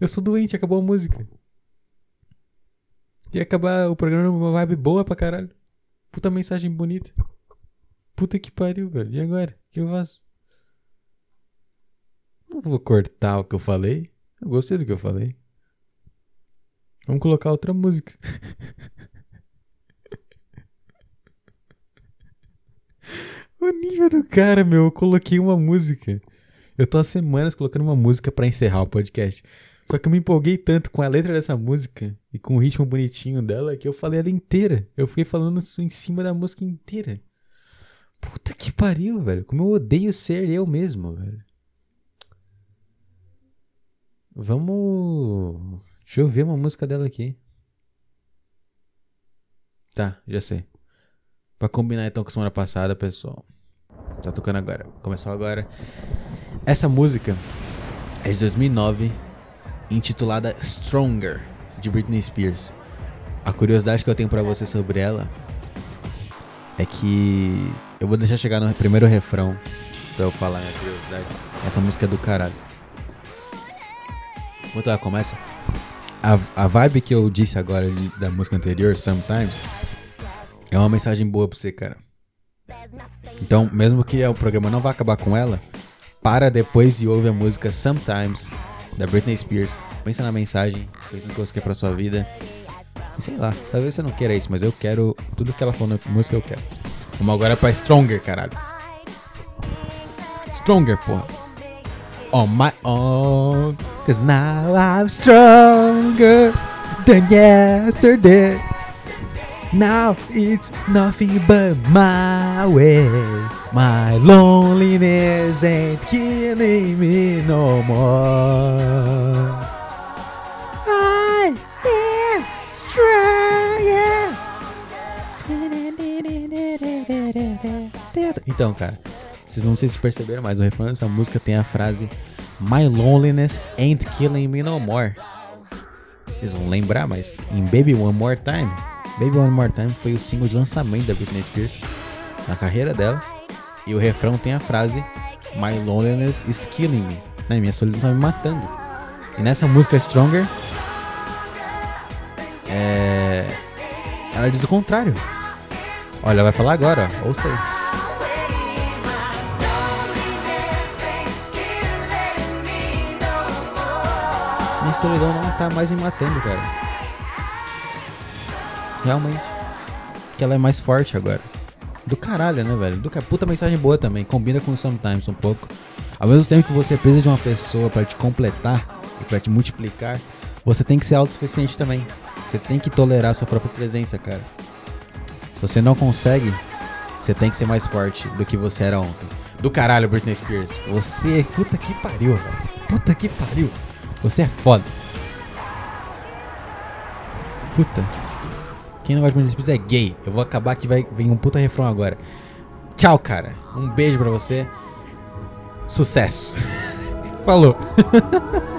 Eu sou doente, acabou a música. Ia acabar o programa numa vibe boa pra caralho. Puta mensagem bonita. Puta que pariu, velho. E agora? O que eu faço? Não vou cortar o que eu falei. Eu gostei do que eu falei. Vamos colocar outra música. *laughs* o nível do cara, meu. Eu coloquei uma música. Eu tô há semanas colocando uma música para encerrar o podcast. Só que eu me empolguei tanto com a letra dessa música e com o ritmo bonitinho dela que eu falei ela inteira. Eu fiquei falando isso em cima da música inteira. Puta que pariu, velho. Como eu odeio ser eu mesmo, velho. Vamos. Deixa eu ver uma música dela aqui. Tá, já sei. Pra combinar então com a semana passada, pessoal. Tá tocando agora. Começou agora. Essa música é de 2009 intitulada Stronger, de Britney Spears. A curiosidade que eu tenho para você sobre ela é que eu vou deixar chegar no primeiro refrão pra eu falar minha curiosidade. Essa música é do caralho. Enquanto ela começa, a, a vibe que eu disse agora de, da música anterior, Sometimes, é uma mensagem boa pra você, cara. Então, mesmo que o programa não vá acabar com ela, para depois e ouve a música Sometimes da Britney Spears. Pensa na mensagem, pensa no que você quer pra sua vida. E sei lá, talvez você não queira isso, mas eu quero tudo que ela falou na música eu quero. Vamos agora pra Stronger, caralho. Stronger, porra. On my own, cause now I'm stronger than yesterday. Now it's nothing but my way. My loneliness ain't killing me no more. I am stronger. Então, cara, vocês não sei se perceberam, mas o refrão dessa música tem a frase My loneliness ain't killing me no more. Vocês vão lembrar, mas em Baby One More Time, Baby One More Time foi o single de lançamento da Britney Spears na carreira dela. E o refrão tem a frase My loneliness is killing me. Né? Minha solidão tá me matando. E nessa música Stronger, é... ela diz o contrário. Olha, ela vai falar agora, ó. Ouça aí. Minha solidão não tá mais me matando, cara. Realmente. Que ela é mais forte agora. Do caralho, né, velho? Do ca... Puta mensagem boa também. Combina com Sometimes um pouco. Ao mesmo tempo que você precisa de uma pessoa para te completar e para te multiplicar, você tem que ser autossuficiente também. Você tem que tolerar sua própria presença, cara. Se você não consegue, você tem que ser mais forte do que você era ontem. Do caralho, Britney Spears. Você. Puta que pariu, velho. Puta que pariu. Você é foda. Puta. Quem não gosta de Britney Spears é gay. Eu vou acabar que vai vir um puta refrão agora. Tchau, cara. Um beijo pra você. Sucesso. *laughs* Falou. *laughs*